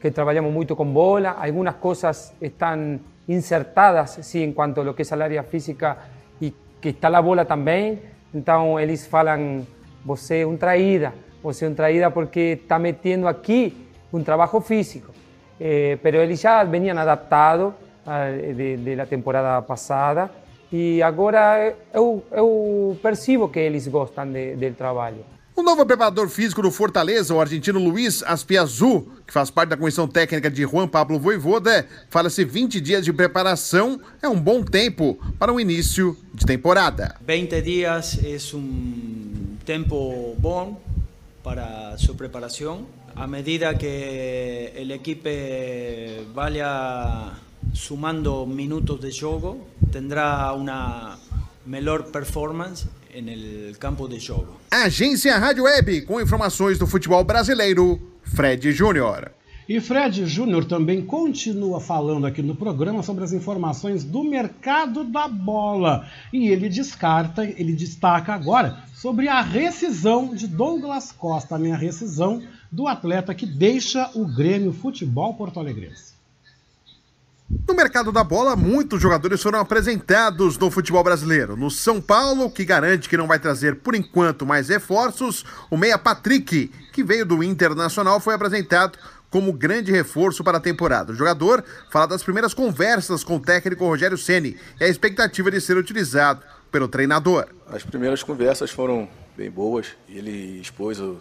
que trabalhamos muito com bola, algumas coisas estão insertadas sim, em quanto a lo que é a área física e que está a bola também, então eles falam, você é um traída, o sea, un traída porque está metiendo aquí un trabajo físico. Eh, pero eles já venían adaptados uh, de, de, la temporada passada e agora eu, eu percebo que eles gostam de, do trabalho. O novo preparador físico do Fortaleza, o argentino Luiz Aspiazu, que faz parte da comissão técnica de Juan Pablo Voivoda, fala-se 20 dias de preparação é um bom tempo para o início de temporada. 20 dias é um tempo bom para sua preparação. A medida que o equipo vaya sumando minutos de jogo, tendrá uma melhor performance no campo de jogo. Agência Rádio Web, com informações do futebol brasileiro, Fred Júnior. E Fred Júnior também continua falando aqui no programa sobre as informações do mercado da bola. E ele descarta, ele destaca agora sobre a rescisão de Douglas Costa, a minha rescisão do atleta que deixa o Grêmio Futebol Porto Alegrense. No mercado da bola, muitos jogadores foram apresentados no futebol brasileiro. No São Paulo, que garante que não vai trazer por enquanto mais reforços, o meia Patrick, que veio do Internacional, foi apresentado como grande reforço para a temporada. O jogador fala das primeiras conversas com o técnico Rogério Ceni e a expectativa de ser utilizado pelo treinador. As primeiras conversas foram bem boas. Ele expôs a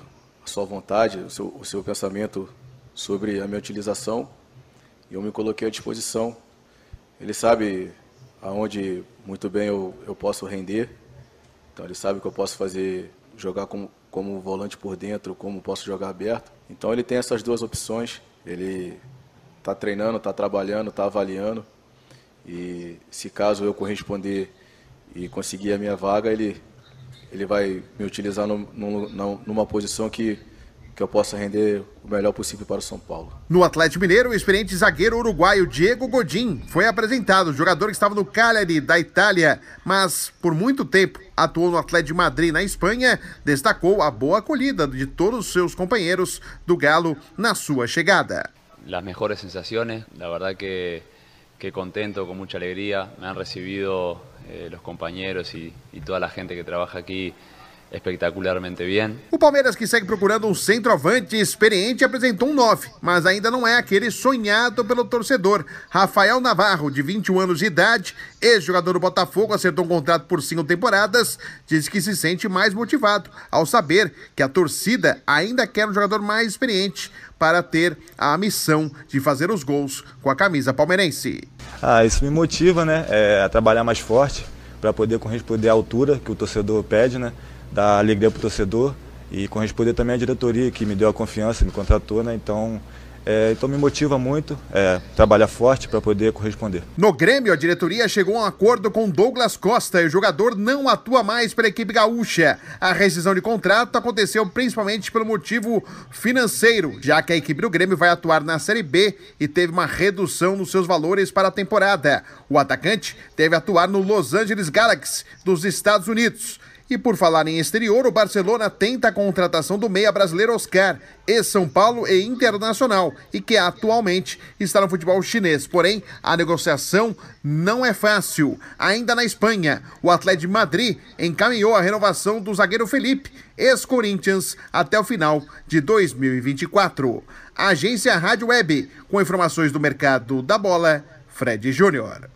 sua vontade, o seu, o seu pensamento sobre a minha utilização e eu me coloquei à disposição. Ele sabe aonde muito bem eu, eu posso render, então ele sabe que eu posso fazer, jogar como, como volante por dentro, como posso jogar aberto. Então ele tem essas duas opções, ele está treinando, está trabalhando, está avaliando, e se caso eu corresponder e conseguir a minha vaga, ele, ele vai me utilizar numa posição que que eu possa render o melhor possível para o São Paulo. No Atlético Mineiro, o experiente zagueiro uruguaio Diego Godin foi apresentado, jogador que estava no Cagliari da Itália, mas por muito tempo atuou no Atlético de Madrid na Espanha, destacou a boa acolhida de todos os seus companheiros do Galo na sua chegada. As melhores sensações, na verdade que que contento, com muita alegria, me han recebido eh, os companheiros e toda a gente que trabalha aqui espetacularmente bem. O Palmeiras, que segue procurando um centroavante experiente, apresentou um 9, mas ainda não é aquele sonhado pelo torcedor. Rafael Navarro, de 21 anos de idade, ex-jogador do Botafogo, acertou um contrato por cinco temporadas, diz que se sente mais motivado ao saber que a torcida ainda quer um jogador mais experiente para ter a missão de fazer os gols com a camisa palmeirense. Ah, isso me motiva, né, é, a trabalhar mais forte para poder corresponder à altura que o torcedor pede, né? Dar alegria para o torcedor e corresponder também à diretoria que me deu a confiança, me contratou, né? Então, é, então me motiva muito é, trabalhar forte para poder corresponder. No Grêmio, a diretoria chegou a um acordo com Douglas Costa e o jogador não atua mais pela equipe gaúcha. A rescisão de contrato aconteceu principalmente pelo motivo financeiro, já que a equipe do Grêmio vai atuar na Série B e teve uma redução nos seus valores para a temporada. O atacante deve atuar no Los Angeles Galaxy dos Estados Unidos. E por falar em exterior, o Barcelona tenta a contratação do meia brasileiro Oscar, ex-São Paulo e Internacional, e que atualmente está no futebol chinês. Porém, a negociação não é fácil. Ainda na Espanha, o Atlético de Madrid encaminhou a renovação do zagueiro Felipe, ex-Corinthians, até o final de 2024. A agência Rádio Web, com informações do mercado da bola, Fred Júnior.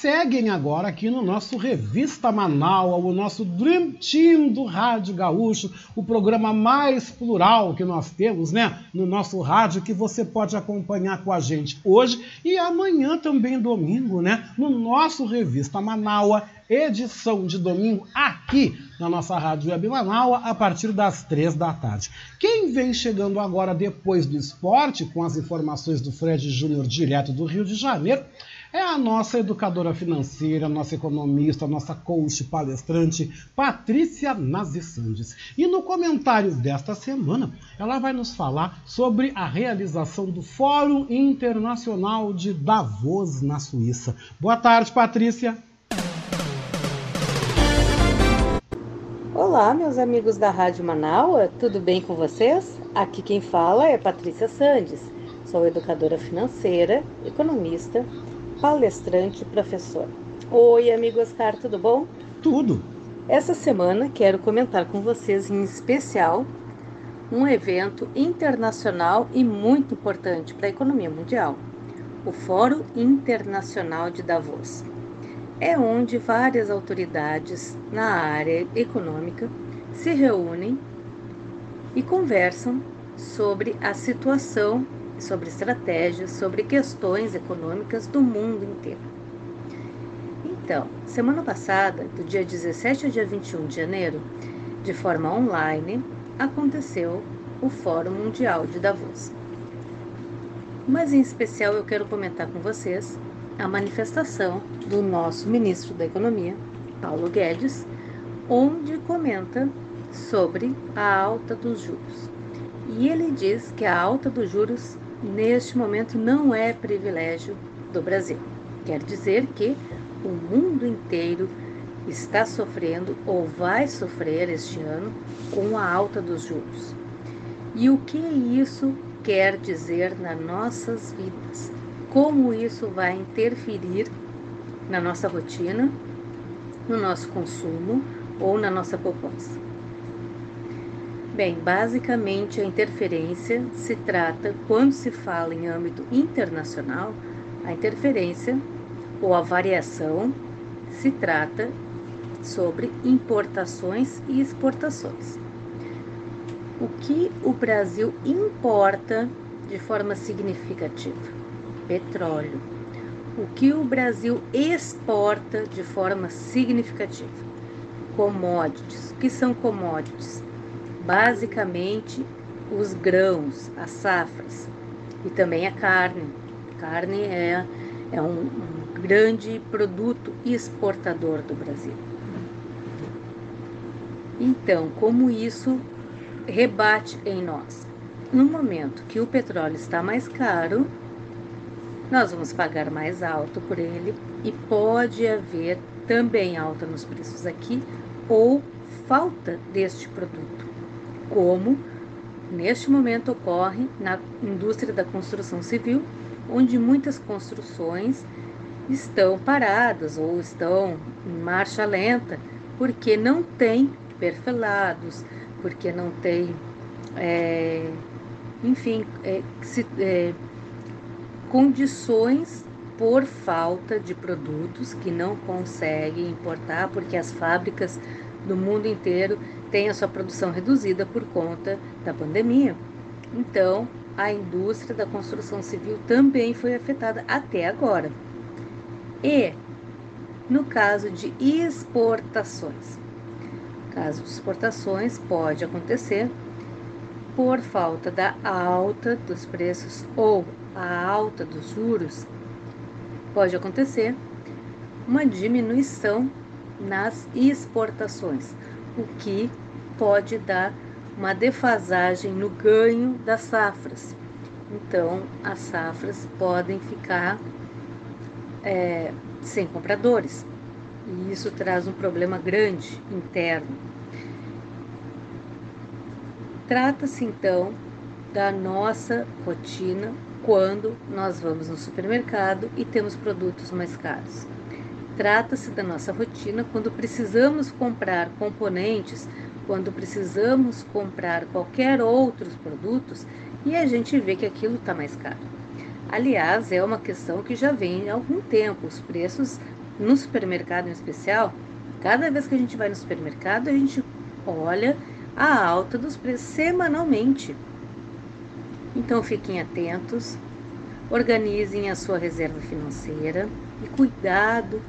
Seguem agora aqui no nosso Revista Manaus, o nosso Dream Team do Rádio Gaúcho, o programa mais plural que nós temos, né? No nosso rádio, que você pode acompanhar com a gente hoje e amanhã também, domingo, né? No nosso Revista Manaus, edição de domingo, aqui na nossa Rádio Web Manaus, a partir das três da tarde. Quem vem chegando agora depois do esporte, com as informações do Fred Júnior direto do Rio de Janeiro, é a nossa educadora financeira, nossa economista, nossa coach palestrante, Patrícia Nazi Sandes. E no comentário desta semana, ela vai nos falar sobre a realização do Fórum Internacional de Davos, na Suíça. Boa tarde, Patrícia. Olá, meus amigos da Rádio Manaua, tudo bem com vocês? Aqui quem fala é Patrícia Sandes. Sou educadora financeira, economista, palestrante e professora. Oi, amigo Oscar, tudo bom? Tudo. Essa semana quero comentar com vocês em especial um evento internacional e muito importante para a economia mundial, o Fórum Internacional de Davos é onde várias autoridades na área econômica se reúnem e conversam sobre a situação, sobre estratégias, sobre questões econômicas do mundo inteiro. Então, semana passada, do dia 17 ao dia 21 de janeiro, de forma online, aconteceu o Fórum Mundial de Davos. Mas em especial eu quero comentar com vocês a manifestação do nosso ministro da Economia, Paulo Guedes, onde comenta sobre a alta dos juros. E ele diz que a alta dos juros neste momento não é privilégio do Brasil. Quer dizer que o mundo inteiro está sofrendo ou vai sofrer este ano com a alta dos juros. E o que isso quer dizer nas nossas vidas? como isso vai interferir na nossa rotina, no nosso consumo ou na nossa poupança. Bem, basicamente a interferência se trata, quando se fala em âmbito internacional, a interferência ou a variação se trata sobre importações e exportações. O que o Brasil importa de forma significativa? petróleo, o que o Brasil exporta de forma significativa. Commodities. O que são commodities? Basicamente, os grãos, as safras e também a carne. Carne é, é um, um grande produto exportador do Brasil. Então, como isso rebate em nós? No momento que o petróleo está mais caro, nós vamos pagar mais alto por ele e pode haver também alta nos preços aqui ou falta deste produto, como neste momento ocorre na indústria da construção civil, onde muitas construções estão paradas ou estão em marcha lenta porque não tem perfelados, porque não tem, é, enfim, é, se, é, condições por falta de produtos que não conseguem importar, porque as fábricas do mundo inteiro têm a sua produção reduzida por conta da pandemia. Então, a indústria da construção civil também foi afetada até agora. E no caso de exportações, caso de exportações pode acontecer por falta da alta dos preços ou a alta dos juros, pode acontecer uma diminuição nas exportações, o que pode dar uma defasagem no ganho das safras. Então, as safras podem ficar é, sem compradores, e isso traz um problema grande interno. Trata-se então da nossa rotina quando nós vamos no supermercado e temos produtos mais caros. Trata-se da nossa rotina quando precisamos comprar componentes, quando precisamos comprar qualquer outros produtos e a gente vê que aquilo está mais caro. Aliás, é uma questão que já vem há algum tempo. Os preços no supermercado em especial, cada vez que a gente vai no supermercado, a gente olha a alta dos preços semanalmente. Então fiquem atentos, organizem a sua reserva financeira e cuidado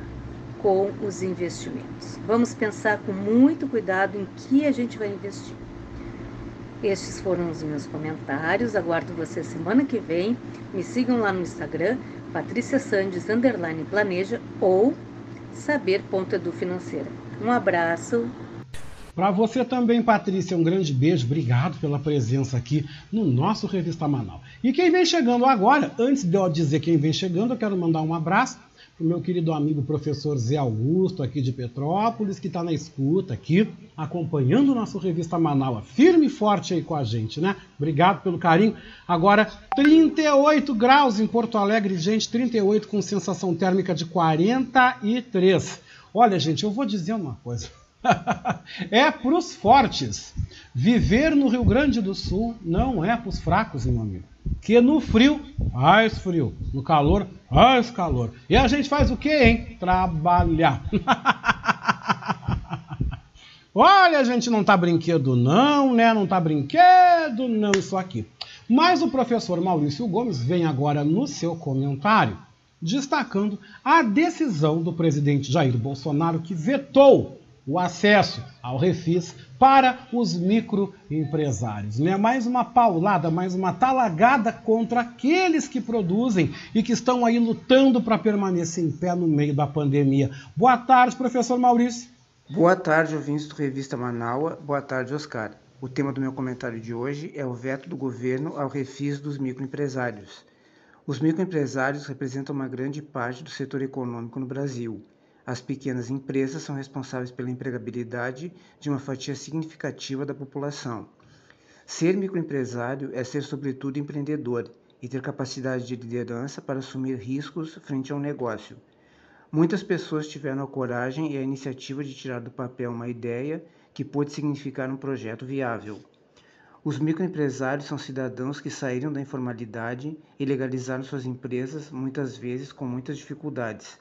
com os investimentos. Vamos pensar com muito cuidado em que a gente vai investir. Estes foram os meus comentários. Aguardo você semana que vem. Me sigam lá no Instagram, Patrícia Sandes, underline planeja ou saber.edu financeira. Um abraço. Para você também, Patrícia, um grande beijo. Obrigado pela presença aqui no nosso Revista Manaus. E quem vem chegando agora, antes de eu dizer quem vem chegando, eu quero mandar um abraço o meu querido amigo professor Zé Augusto, aqui de Petrópolis, que está na escuta aqui, acompanhando o nosso Revista Manaus, firme e forte aí com a gente, né? Obrigado pelo carinho. Agora, 38 graus em Porto Alegre, gente, 38 com sensação térmica de 43. Olha, gente, eu vou dizer uma coisa. é para os fortes. Viver no Rio Grande do Sul não é para os fracos, meu amigo. Que no frio faz frio, no calor faz calor. E a gente faz o quê, hein? Trabalhar. Olha, a gente não tá brinquedo não, né? Não tá brinquedo não isso aqui. Mas o professor Maurício Gomes vem agora no seu comentário destacando a decisão do presidente Jair Bolsonaro que vetou o acesso ao refis para os microempresários. Né? Mais uma paulada, mais uma talagada contra aqueles que produzem e que estão aí lutando para permanecer em pé no meio da pandemia. Boa tarde, professor Maurício. Boa tarde, ouvintes do Revista Manaua. Boa tarde, Oscar. O tema do meu comentário de hoje é o veto do governo ao refis dos microempresários. Os microempresários representam uma grande parte do setor econômico no Brasil as pequenas empresas são responsáveis pela empregabilidade de uma fatia significativa da população. Ser microempresário é ser, sobretudo, empreendedor e ter capacidade de liderança para assumir riscos frente ao negócio. Muitas pessoas tiveram a coragem e a iniciativa de tirar do papel uma ideia que pôde significar um projeto viável. Os microempresários são cidadãos que saíram da informalidade e legalizaram suas empresas, muitas vezes com muitas dificuldades.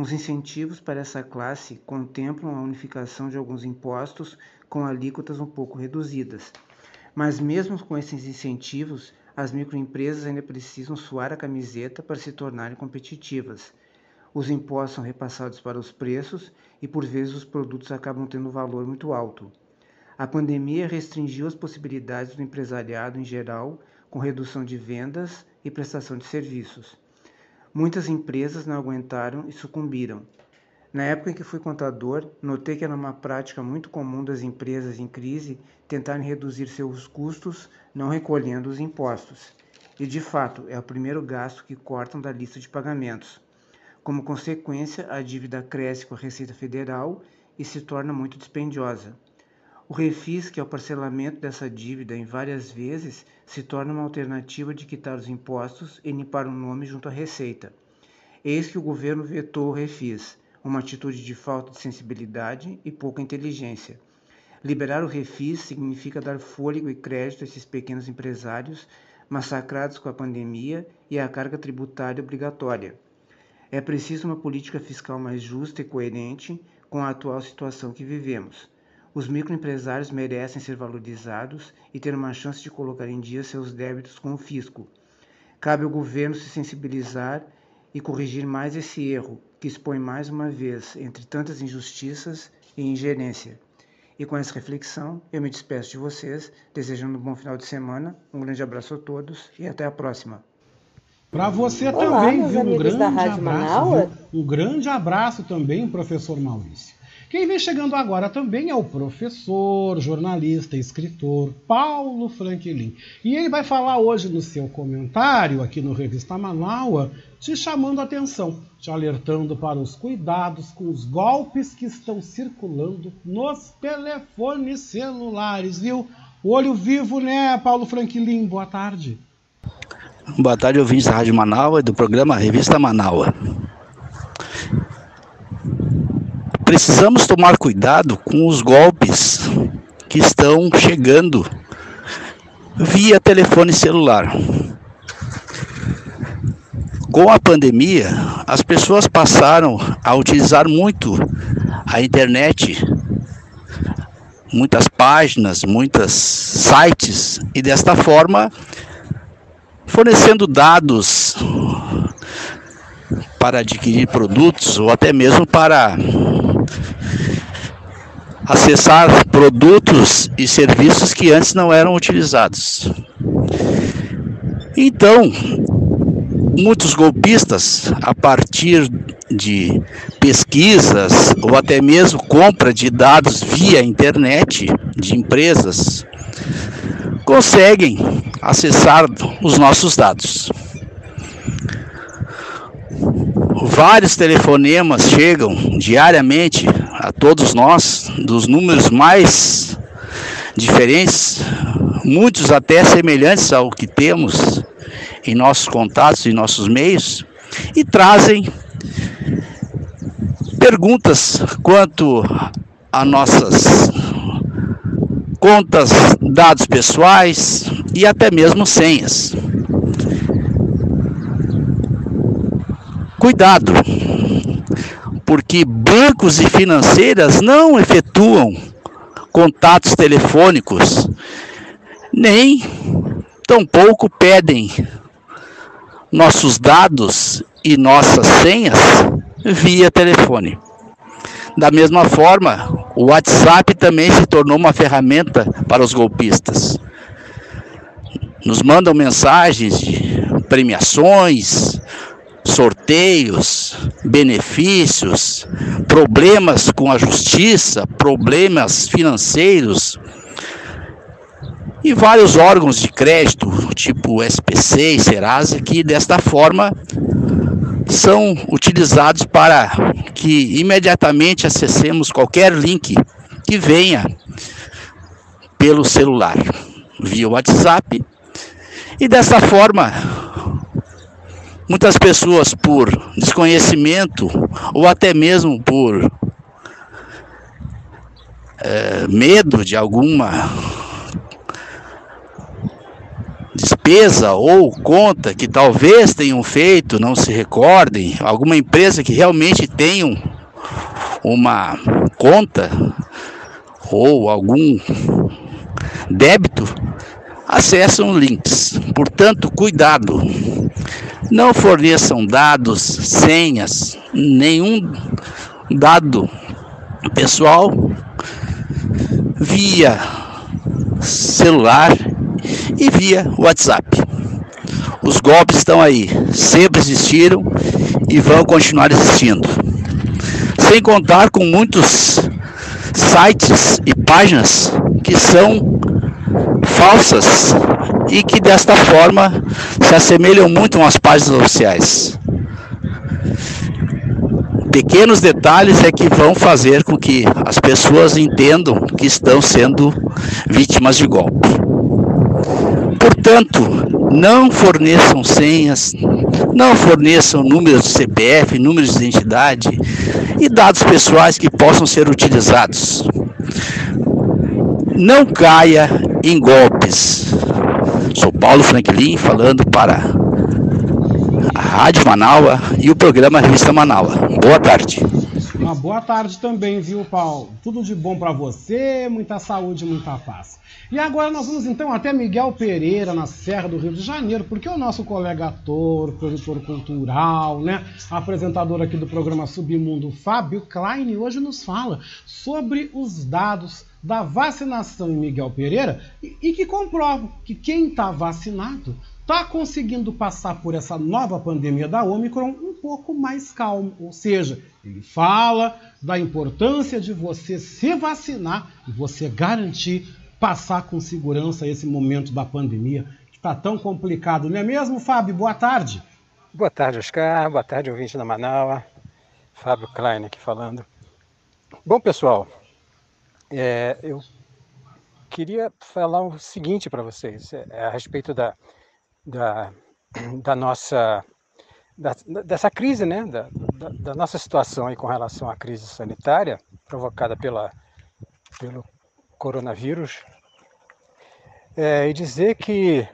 Os incentivos para essa classe contemplam a unificação de alguns impostos com alíquotas um pouco reduzidas. Mas, mesmo com esses incentivos, as microempresas ainda precisam suar a camiseta para se tornarem competitivas. Os impostos são repassados para os preços e, por vezes, os produtos acabam tendo um valor muito alto. A pandemia restringiu as possibilidades do empresariado em geral, com redução de vendas e prestação de serviços. Muitas empresas não aguentaram e sucumbiram. Na época em que fui contador, notei que era uma prática muito comum das empresas em crise tentarem reduzir seus custos não recolhendo os impostos. E de fato, é o primeiro gasto que cortam da lista de pagamentos. Como consequência, a dívida cresce com a Receita Federal e se torna muito dispendiosa. O refis, que é o parcelamento dessa dívida em várias vezes, se torna uma alternativa de quitar os impostos e limpar o nome junto à Receita. Eis que o governo vetou o refis, uma atitude de falta de sensibilidade e pouca inteligência. Liberar o refis significa dar fôlego e crédito a esses pequenos empresários massacrados com a pandemia e a carga tributária obrigatória. É preciso uma política fiscal mais justa e coerente com a atual situação que vivemos. Os microempresários merecem ser valorizados e ter uma chance de colocar em dia seus débitos com o fisco. Cabe ao governo se sensibilizar e corrigir mais esse erro, que expõe mais uma vez entre tantas injustiças e ingerência. E com essa reflexão, eu me despeço de vocês, desejando um bom final de semana, um grande abraço a todos e até a próxima. Para você Olá, também, viu? Um grande abraço, um grande abraço também, professor Maurício. Quem vem chegando agora também é o professor, jornalista, escritor Paulo Franklin. E ele vai falar hoje no seu comentário aqui no Revista Manaua, te chamando a atenção, te alertando para os cuidados com os golpes que estão circulando nos telefones celulares, viu? Olho vivo, né, Paulo Franklin? Boa tarde. Boa tarde, ouvintes da Rádio Manaua e do programa Revista Manaua. Precisamos tomar cuidado com os golpes que estão chegando via telefone celular. Com a pandemia, as pessoas passaram a utilizar muito a internet, muitas páginas, muitos sites, e desta forma fornecendo dados para adquirir produtos ou até mesmo para acessar produtos e serviços que antes não eram utilizados. Então, muitos golpistas, a partir de pesquisas ou até mesmo compra de dados via internet de empresas, conseguem acessar os nossos dados. Vários telefonemas chegam diariamente a todos nós, dos números mais diferentes, muitos até semelhantes ao que temos em nossos contatos, em nossos meios, e trazem perguntas quanto a nossas contas, dados pessoais e até mesmo senhas. Cuidado, porque bancos e financeiras não efetuam contatos telefônicos, nem tampouco pedem nossos dados e nossas senhas via telefone. Da mesma forma, o WhatsApp também se tornou uma ferramenta para os golpistas. Nos mandam mensagens de premiações, sorteios, benefícios, problemas com a justiça, problemas financeiros e vários órgãos de crédito, tipo SPC e Serasa, que desta forma são utilizados para que imediatamente acessemos qualquer link que venha pelo celular, via WhatsApp, e dessa forma muitas pessoas por desconhecimento ou até mesmo por é, medo de alguma despesa ou conta que talvez tenham feito, não se recordem, alguma empresa que realmente tenham uma conta ou algum débito, acessam links. Portanto, cuidado. Não forneçam dados, senhas, nenhum dado pessoal via celular e via WhatsApp. Os golpes estão aí, sempre existiram e vão continuar existindo. Sem contar com muitos sites e páginas que são falsas e que desta forma se assemelham muito às páginas oficiais. Pequenos detalhes é que vão fazer com que as pessoas entendam que estão sendo vítimas de golpe. Portanto, não forneçam senhas, não forneçam números de CPF, números de identidade e dados pessoais que possam ser utilizados. Não caia em golpes. Sou Paulo Franklin falando para a Rádio Manaua e o programa Revista Manaua. Boa tarde. Uma boa tarde também, viu, Paulo? Tudo de bom para você, muita saúde, muita paz. E agora nós vamos então até Miguel Pereira, na Serra do Rio de Janeiro, porque o nosso colega ator, produtor cultural, né, apresentador aqui do programa Submundo, Fábio Klein, hoje nos fala sobre os dados da vacinação em Miguel Pereira e, e que comprovam que quem está vacinado está conseguindo passar por essa nova pandemia da Omicron um pouco mais calmo. Ou seja, ele fala da importância de você se vacinar e você garantir passar com segurança esse momento da pandemia que está tão complicado, não é mesmo, Fábio? Boa tarde. Boa tarde, Oscar. Boa tarde, ouvinte da Manaus. Fábio Klein aqui falando. Bom, pessoal, é, eu queria falar o seguinte para vocês é, a respeito da, da, da nossa da, dessa crise, né, da, da, da, nossa situação aí com relação à crise sanitária provocada pela, pelo coronavírus. É, e dizer que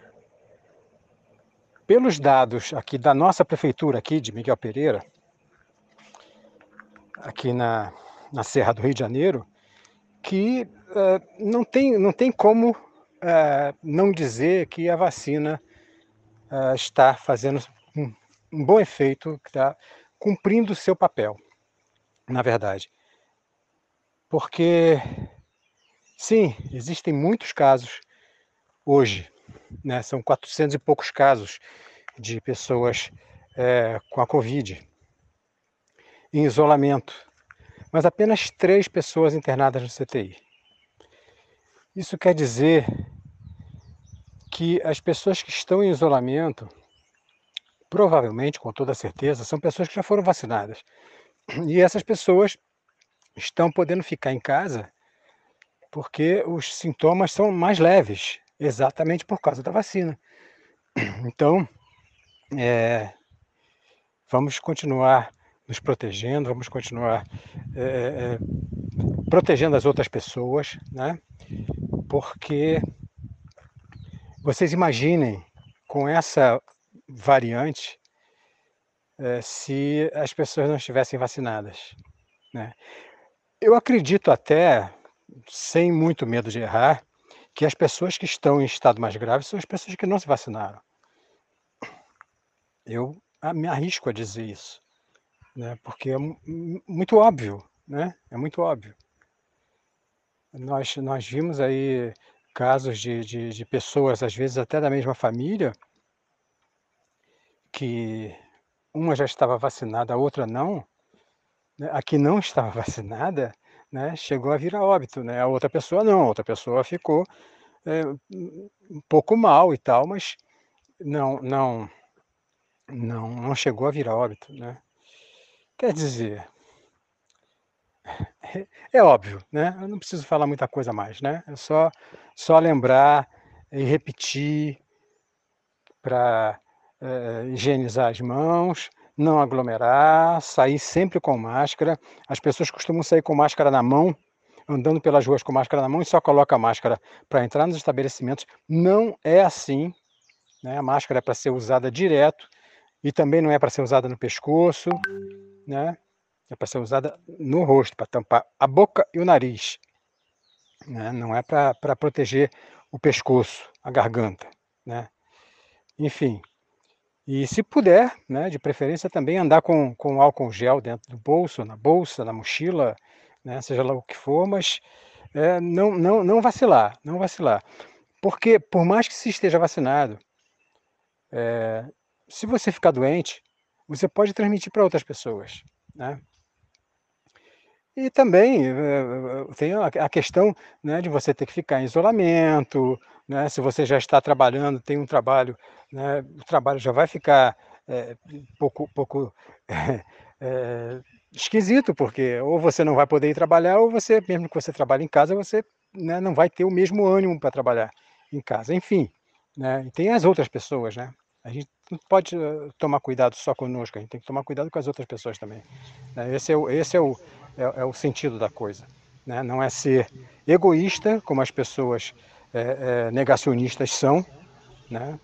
pelos dados aqui da nossa prefeitura aqui de Miguel Pereira, aqui na, na Serra do Rio de Janeiro, que uh, não, tem, não tem como uh, não dizer que a vacina uh, está fazendo um, um bom efeito, está cumprindo o seu papel, na verdade. Porque, sim, existem muitos casos hoje, né? são 400 e poucos casos de pessoas é, com a Covid em isolamento, mas apenas três pessoas internadas no CTI. Isso quer dizer que as pessoas que estão em isolamento, provavelmente, com toda certeza, são pessoas que já foram vacinadas. E essas pessoas estão podendo ficar em casa porque os sintomas são mais leves, exatamente por causa da vacina. Então, é, vamos continuar nos protegendo, vamos continuar é, é, protegendo as outras pessoas, né? Porque vocês imaginem com essa variante é, se as pessoas não estivessem vacinadas. Né? Eu acredito até, sem muito medo de errar, que as pessoas que estão em estado mais grave são as pessoas que não se vacinaram. Eu me arrisco a dizer isso, né? porque é muito óbvio, né? É muito óbvio. Nós, nós vimos aí casos de, de, de pessoas, às vezes até da mesma família, que uma já estava vacinada, a outra não, né? a que não estava vacinada, né, chegou a vir a óbito, né? A outra pessoa não, a outra pessoa ficou é, um pouco mal e tal, mas não, não, não, não chegou a vir a óbito, né? Quer dizer, é, óbvio, né? Eu não preciso falar muita coisa mais, né? É só, só lembrar e repetir para é, higienizar as mãos, não aglomerar, sair sempre com máscara. As pessoas costumam sair com máscara na mão, andando pelas ruas com máscara na mão e só coloca a máscara para entrar nos estabelecimentos. Não é assim. Né? A máscara é para ser usada direto e também não é para ser usada no pescoço, né? É para ser usada no rosto, para tampar a boca e o nariz. Né? Não é para proteger o pescoço, a garganta, né? Enfim, e se puder, né, de preferência também andar com, com álcool gel dentro do bolso, na bolsa, na mochila, né, seja lá o que for, mas é, não, não, não vacilar, não vacilar. Porque por mais que se esteja vacinado, é, se você ficar doente, você pode transmitir para outras pessoas, né? E também eh, tem a questão né, de você ter que ficar em isolamento, né, se você já está trabalhando, tem um trabalho, né, o trabalho já vai ficar é, pouco, pouco é, é, esquisito, porque ou você não vai poder ir trabalhar, ou você, mesmo que você trabalhe em casa, você né, não vai ter o mesmo ânimo para trabalhar em casa. Enfim, né, e tem as outras pessoas, né? A gente não pode tomar cuidado só conosco, a gente tem que tomar cuidado com as outras pessoas também. Né? Esse é o, esse é o, é, é o sentido da coisa. Né? Não é ser egoísta, como as pessoas é, negacionistas são, né?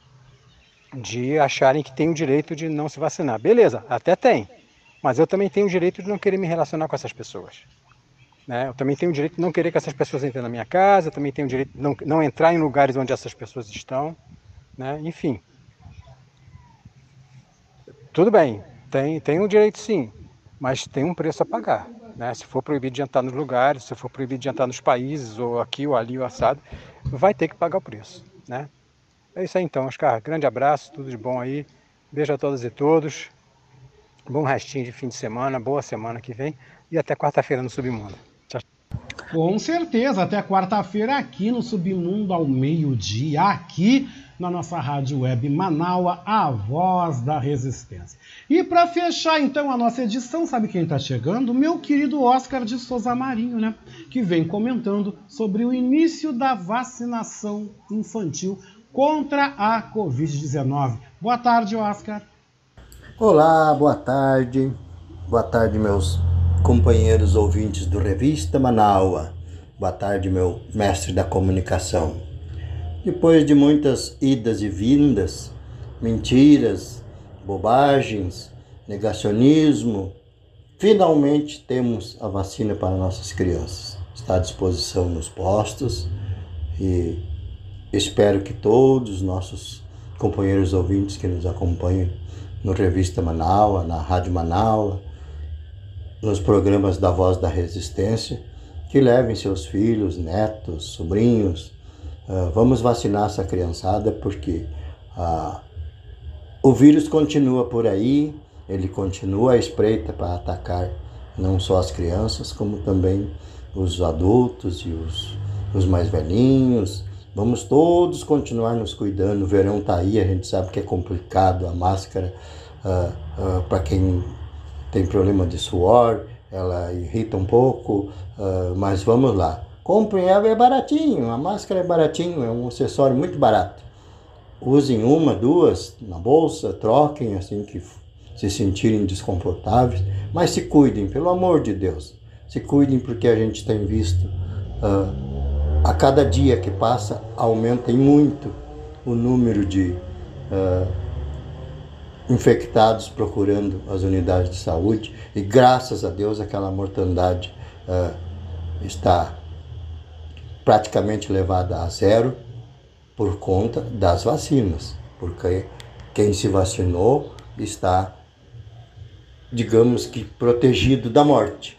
de acharem que tem o direito de não se vacinar. Beleza, até tem, mas eu também tenho o direito de não querer me relacionar com essas pessoas. Né? Eu também tenho o direito de não querer que essas pessoas entrem na minha casa, eu também tenho o direito de não, não entrar em lugares onde essas pessoas estão. Né? Enfim. Tudo bem, tem, tem um direito sim, mas tem um preço a pagar. Né? Se for proibido de entrar nos lugares, se for proibido de entrar nos países, ou aqui ou ali, ou assado, vai ter que pagar o preço. Né? É isso aí então, Oscar. Grande abraço, tudo de bom aí. Beijo a todas e todos. Bom restinho de fim de semana, boa semana que vem e até quarta-feira no Submundo. Tchau. Com certeza, até quarta-feira aqui no Submundo ao meio-dia, aqui na nossa rádio web Manaua, a voz da resistência. E para fechar então a nossa edição, sabe quem está chegando? Meu querido Oscar de Souza Marinho, né? Que vem comentando sobre o início da vacinação infantil contra a Covid-19. Boa tarde, Oscar. Olá, boa tarde. Boa tarde, meus companheiros ouvintes do Revista Manaua. Boa tarde, meu mestre da comunicação. Depois de muitas idas e vindas, mentiras, bobagens, negacionismo. Finalmente temos a vacina para nossas crianças. Está à disposição nos postos e espero que todos os nossos companheiros ouvintes que nos acompanham no Revista Manaus, na Rádio Manaus, nos programas da Voz da Resistência, que levem seus filhos, netos, sobrinhos. Uh, vamos vacinar essa criançada porque uh, o vírus continua por aí, ele continua à espreita para atacar não só as crianças, como também os adultos e os, os mais velhinhos. Vamos todos continuar nos cuidando. O verão está aí, a gente sabe que é complicado. A máscara, uh, para quem tem problema de suor, ela irrita um pouco, uh, mas vamos lá. Comprem ela, é baratinho, a máscara é baratinho, é um acessório muito barato. Usem uma, duas na bolsa, troquem assim que se sentirem desconfortáveis, mas se cuidem, pelo amor de Deus. Se cuidem porque a gente tem visto uh, a cada dia que passa aumenta muito o número de uh, infectados procurando as unidades de saúde e graças a Deus aquela mortandade uh, está praticamente levada a zero por conta das vacinas, porque quem se vacinou está, digamos que, protegido da morte,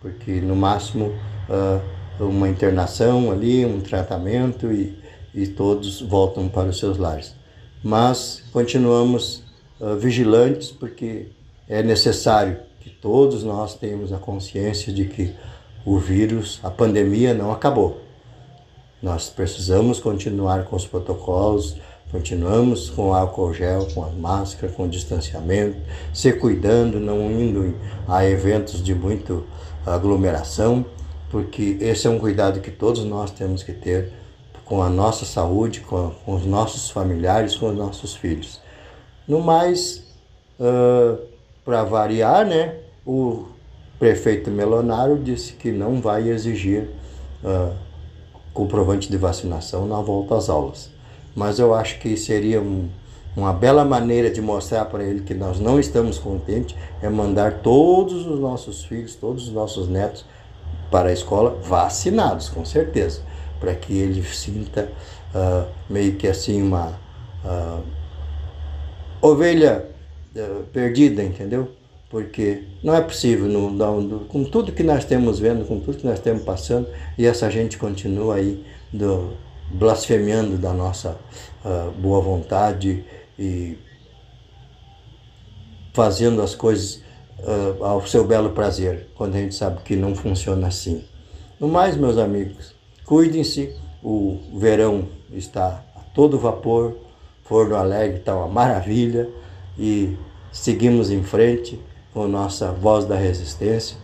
porque no máximo uh, uma internação ali, um tratamento e, e todos voltam para os seus lares. Mas continuamos uh, vigilantes porque é necessário que todos nós tenhamos a consciência de que o vírus, a pandemia não acabou. Nós precisamos continuar com os protocolos, continuamos com álcool gel, com a máscara, com o distanciamento, se cuidando, não indo a eventos de muita aglomeração, porque esse é um cuidado que todos nós temos que ter com a nossa saúde, com, com os nossos familiares, com os nossos filhos. No mais, uh, para variar, né, o prefeito Melonário disse que não vai exigir uh, comprovante de vacinação na volta às aulas. Mas eu acho que seria um, uma bela maneira de mostrar para ele que nós não estamos contentes é mandar todos os nossos filhos, todos os nossos netos para a escola vacinados, com certeza, para que ele sinta uh, meio que assim uma uh, ovelha uh, perdida, entendeu? Porque não é possível, no, no, com tudo que nós temos vendo, com tudo que nós temos passando, e essa gente continua aí do, blasfemiando da nossa uh, boa vontade e fazendo as coisas uh, ao seu belo prazer, quando a gente sabe que não funciona assim. No mais, meus amigos, cuidem-se, o verão está a todo vapor, Forno Alegre está uma maravilha e seguimos em frente com nossa voz da resistência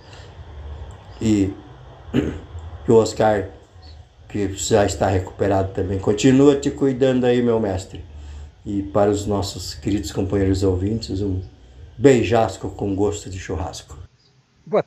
e que o Oscar, que já está recuperado também, continua te cuidando aí, meu mestre. E para os nossos queridos companheiros ouvintes, um beijasco com gosto de churrasco.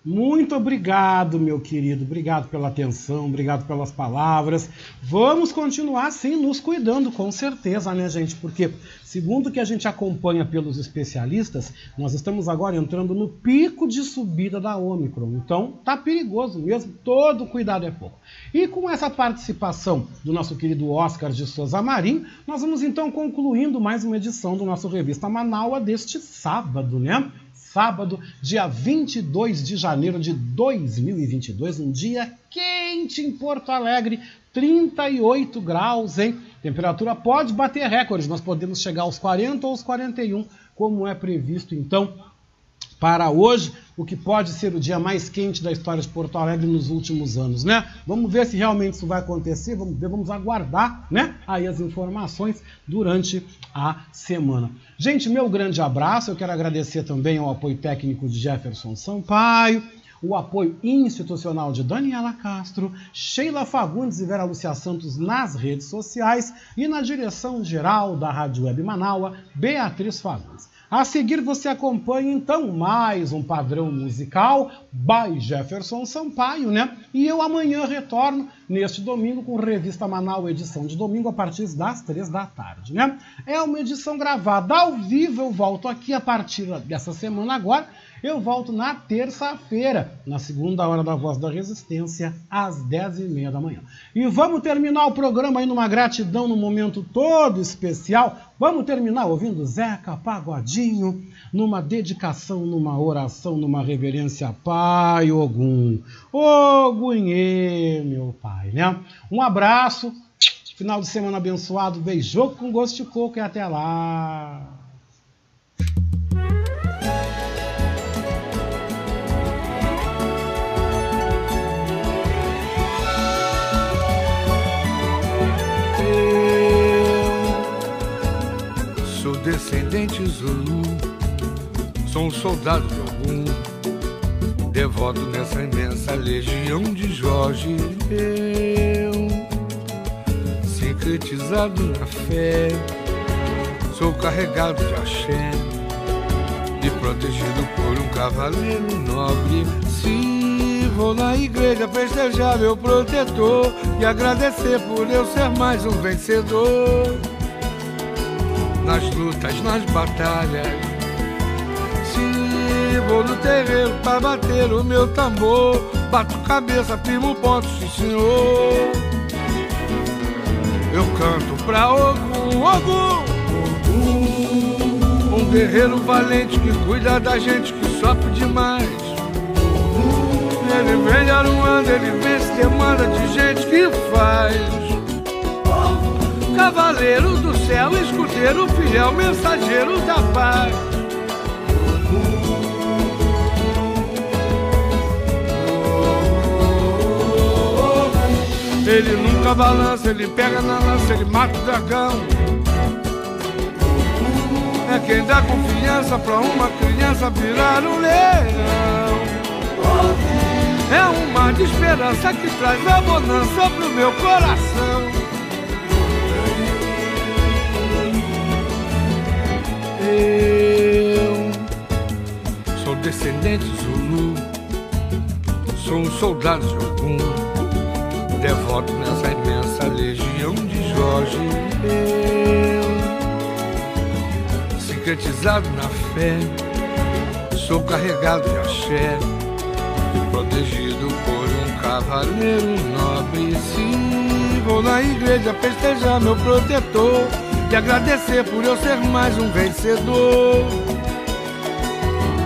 Muito obrigado, meu querido. Obrigado pela atenção, obrigado pelas palavras. Vamos continuar sim nos cuidando, com certeza, né, gente? Porque, segundo o que a gente acompanha pelos especialistas, nós estamos agora entrando no pico de subida da Omicron. Então, tá perigoso mesmo, todo cuidado é pouco. E com essa participação do nosso querido Oscar de Souza Marim, nós vamos então concluindo mais uma edição do nosso Revista Manaua deste sábado, né? Sábado, dia 22 de janeiro de 2022, um dia quente em Porto Alegre, 38 graus, hein? Temperatura pode bater recordes, nós podemos chegar aos 40 ou aos 41, como é previsto então para hoje, o que pode ser o dia mais quente da história de Porto Alegre nos últimos anos, né? Vamos ver se realmente isso vai acontecer, vamos ver, vamos aguardar, né? Aí as informações durante a semana. Gente, meu grande abraço, eu quero agradecer também ao apoio técnico de Jefferson Sampaio, o apoio institucional de Daniela Castro, Sheila Fagundes e Vera Lúcia Santos nas redes sociais e na direção geral da Rádio Web Manaua, Beatriz Fagundes. A seguir você acompanha então mais um padrão musical by Jefferson Sampaio, né? E eu amanhã retorno neste domingo com Revista Manaus, edição de domingo a partir das três da tarde, né? É uma edição gravada ao vivo, eu volto aqui a partir dessa semana agora eu volto na terça-feira, na segunda hora da Voz da Resistência, às 10h30 da manhã. E vamos terminar o programa aí numa gratidão, num momento todo especial. Vamos terminar ouvindo Zeca Pagodinho, numa dedicação, numa oração, numa reverência a Pai Ogum. Ogunhê, meu Pai, né? Um abraço, final de semana abençoado, beijou com gosto de coco e até lá. Descendente Zulu, sou um soldado de algum, devoto nessa imensa legião de Jorge. Eu, sincretizado na fé, sou carregado de axé e protegido por um cavaleiro nobre. Se vou na igreja festejar meu protetor e agradecer por eu ser mais um vencedor nas lutas, nas batalhas. Se vou no terreiro pra bater o meu tambor, bato cabeça, primo ponto, sim senhor. Eu canto pra Ogum, Ogum. Um guerreiro valente que cuida da gente que sofre demais. Ele vem aruando, ele vence demanda de gente que faz. Cavaleiro do céu, escudeiro fiel, mensageiro da paz. Ele nunca balança, ele pega na lança, ele mata o dragão. É quem dá confiança pra uma criança virar um leão. É um de esperança que traz a bonança pro meu coração. Sou descendente Zulu, sou um soldado de algum, devoto nessa imensa legião de Jorge. Eu, sincretizado na fé, sou carregado de axé, protegido por um cavaleiro nobre. Se vou na igreja festejar meu protetor e agradecer por eu ser mais um vencedor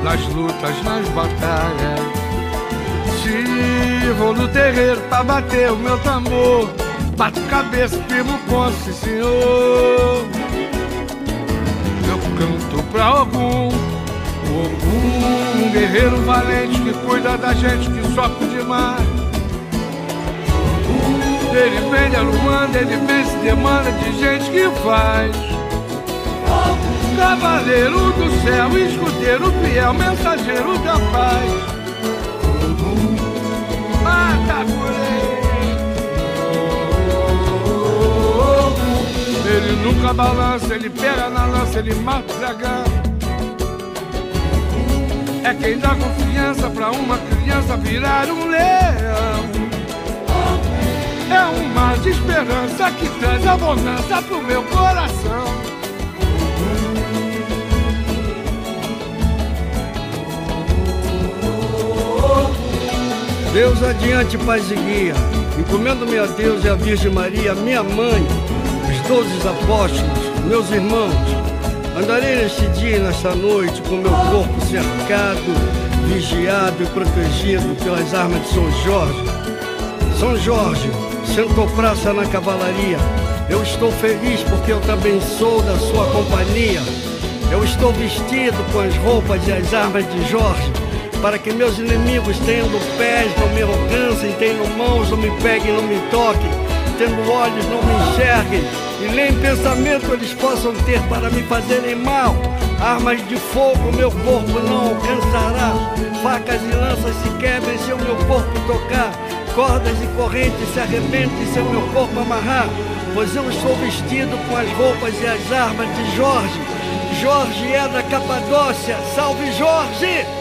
nas lutas, nas batalhas. Se vou no terreiro pra bater o meu tambor, bato cabeça, firmo sim senhor. Eu canto pra algum, algum um guerreiro valente que cuida da gente que sofre demais. Ele vem arrumando, ele vem se demanda de gente que faz. Cavaleiro do céu, escudeiro fiel, mensageiro da paz. Ele nunca balança, ele pega na lança, ele mata o dragão. É quem dá confiança pra uma criança virar um leão. É um mar de esperança que traz a bonança pro meu coração. Deus adiante, paz e guia. Encomendo-me a Deus e a Virgem Maria, minha mãe, os doze apóstolos, meus irmãos. Andarei neste dia e nesta noite com meu corpo cercado, vigiado e protegido pelas armas de São Jorge. São Jorge, sentou praça na cavalaria. Eu estou feliz porque eu também sou da sua companhia. Eu estou vestido com as roupas e as armas de Jorge, para que meus inimigos, tendo pés, não me alcancem, tendo mãos, não me peguem, não me toquem, tendo olhos, não me enxerguem, e nem pensamento eles possam ter para me fazerem mal. Armas de fogo meu corpo não alcançará, facas e lanças se quebrem se o meu corpo tocar cordas e correntes se arrebentem seu meu corpo amarrar, pois eu estou vestido com as roupas e as armas de Jorge. Jorge é da Capadócia. Salve, Jorge!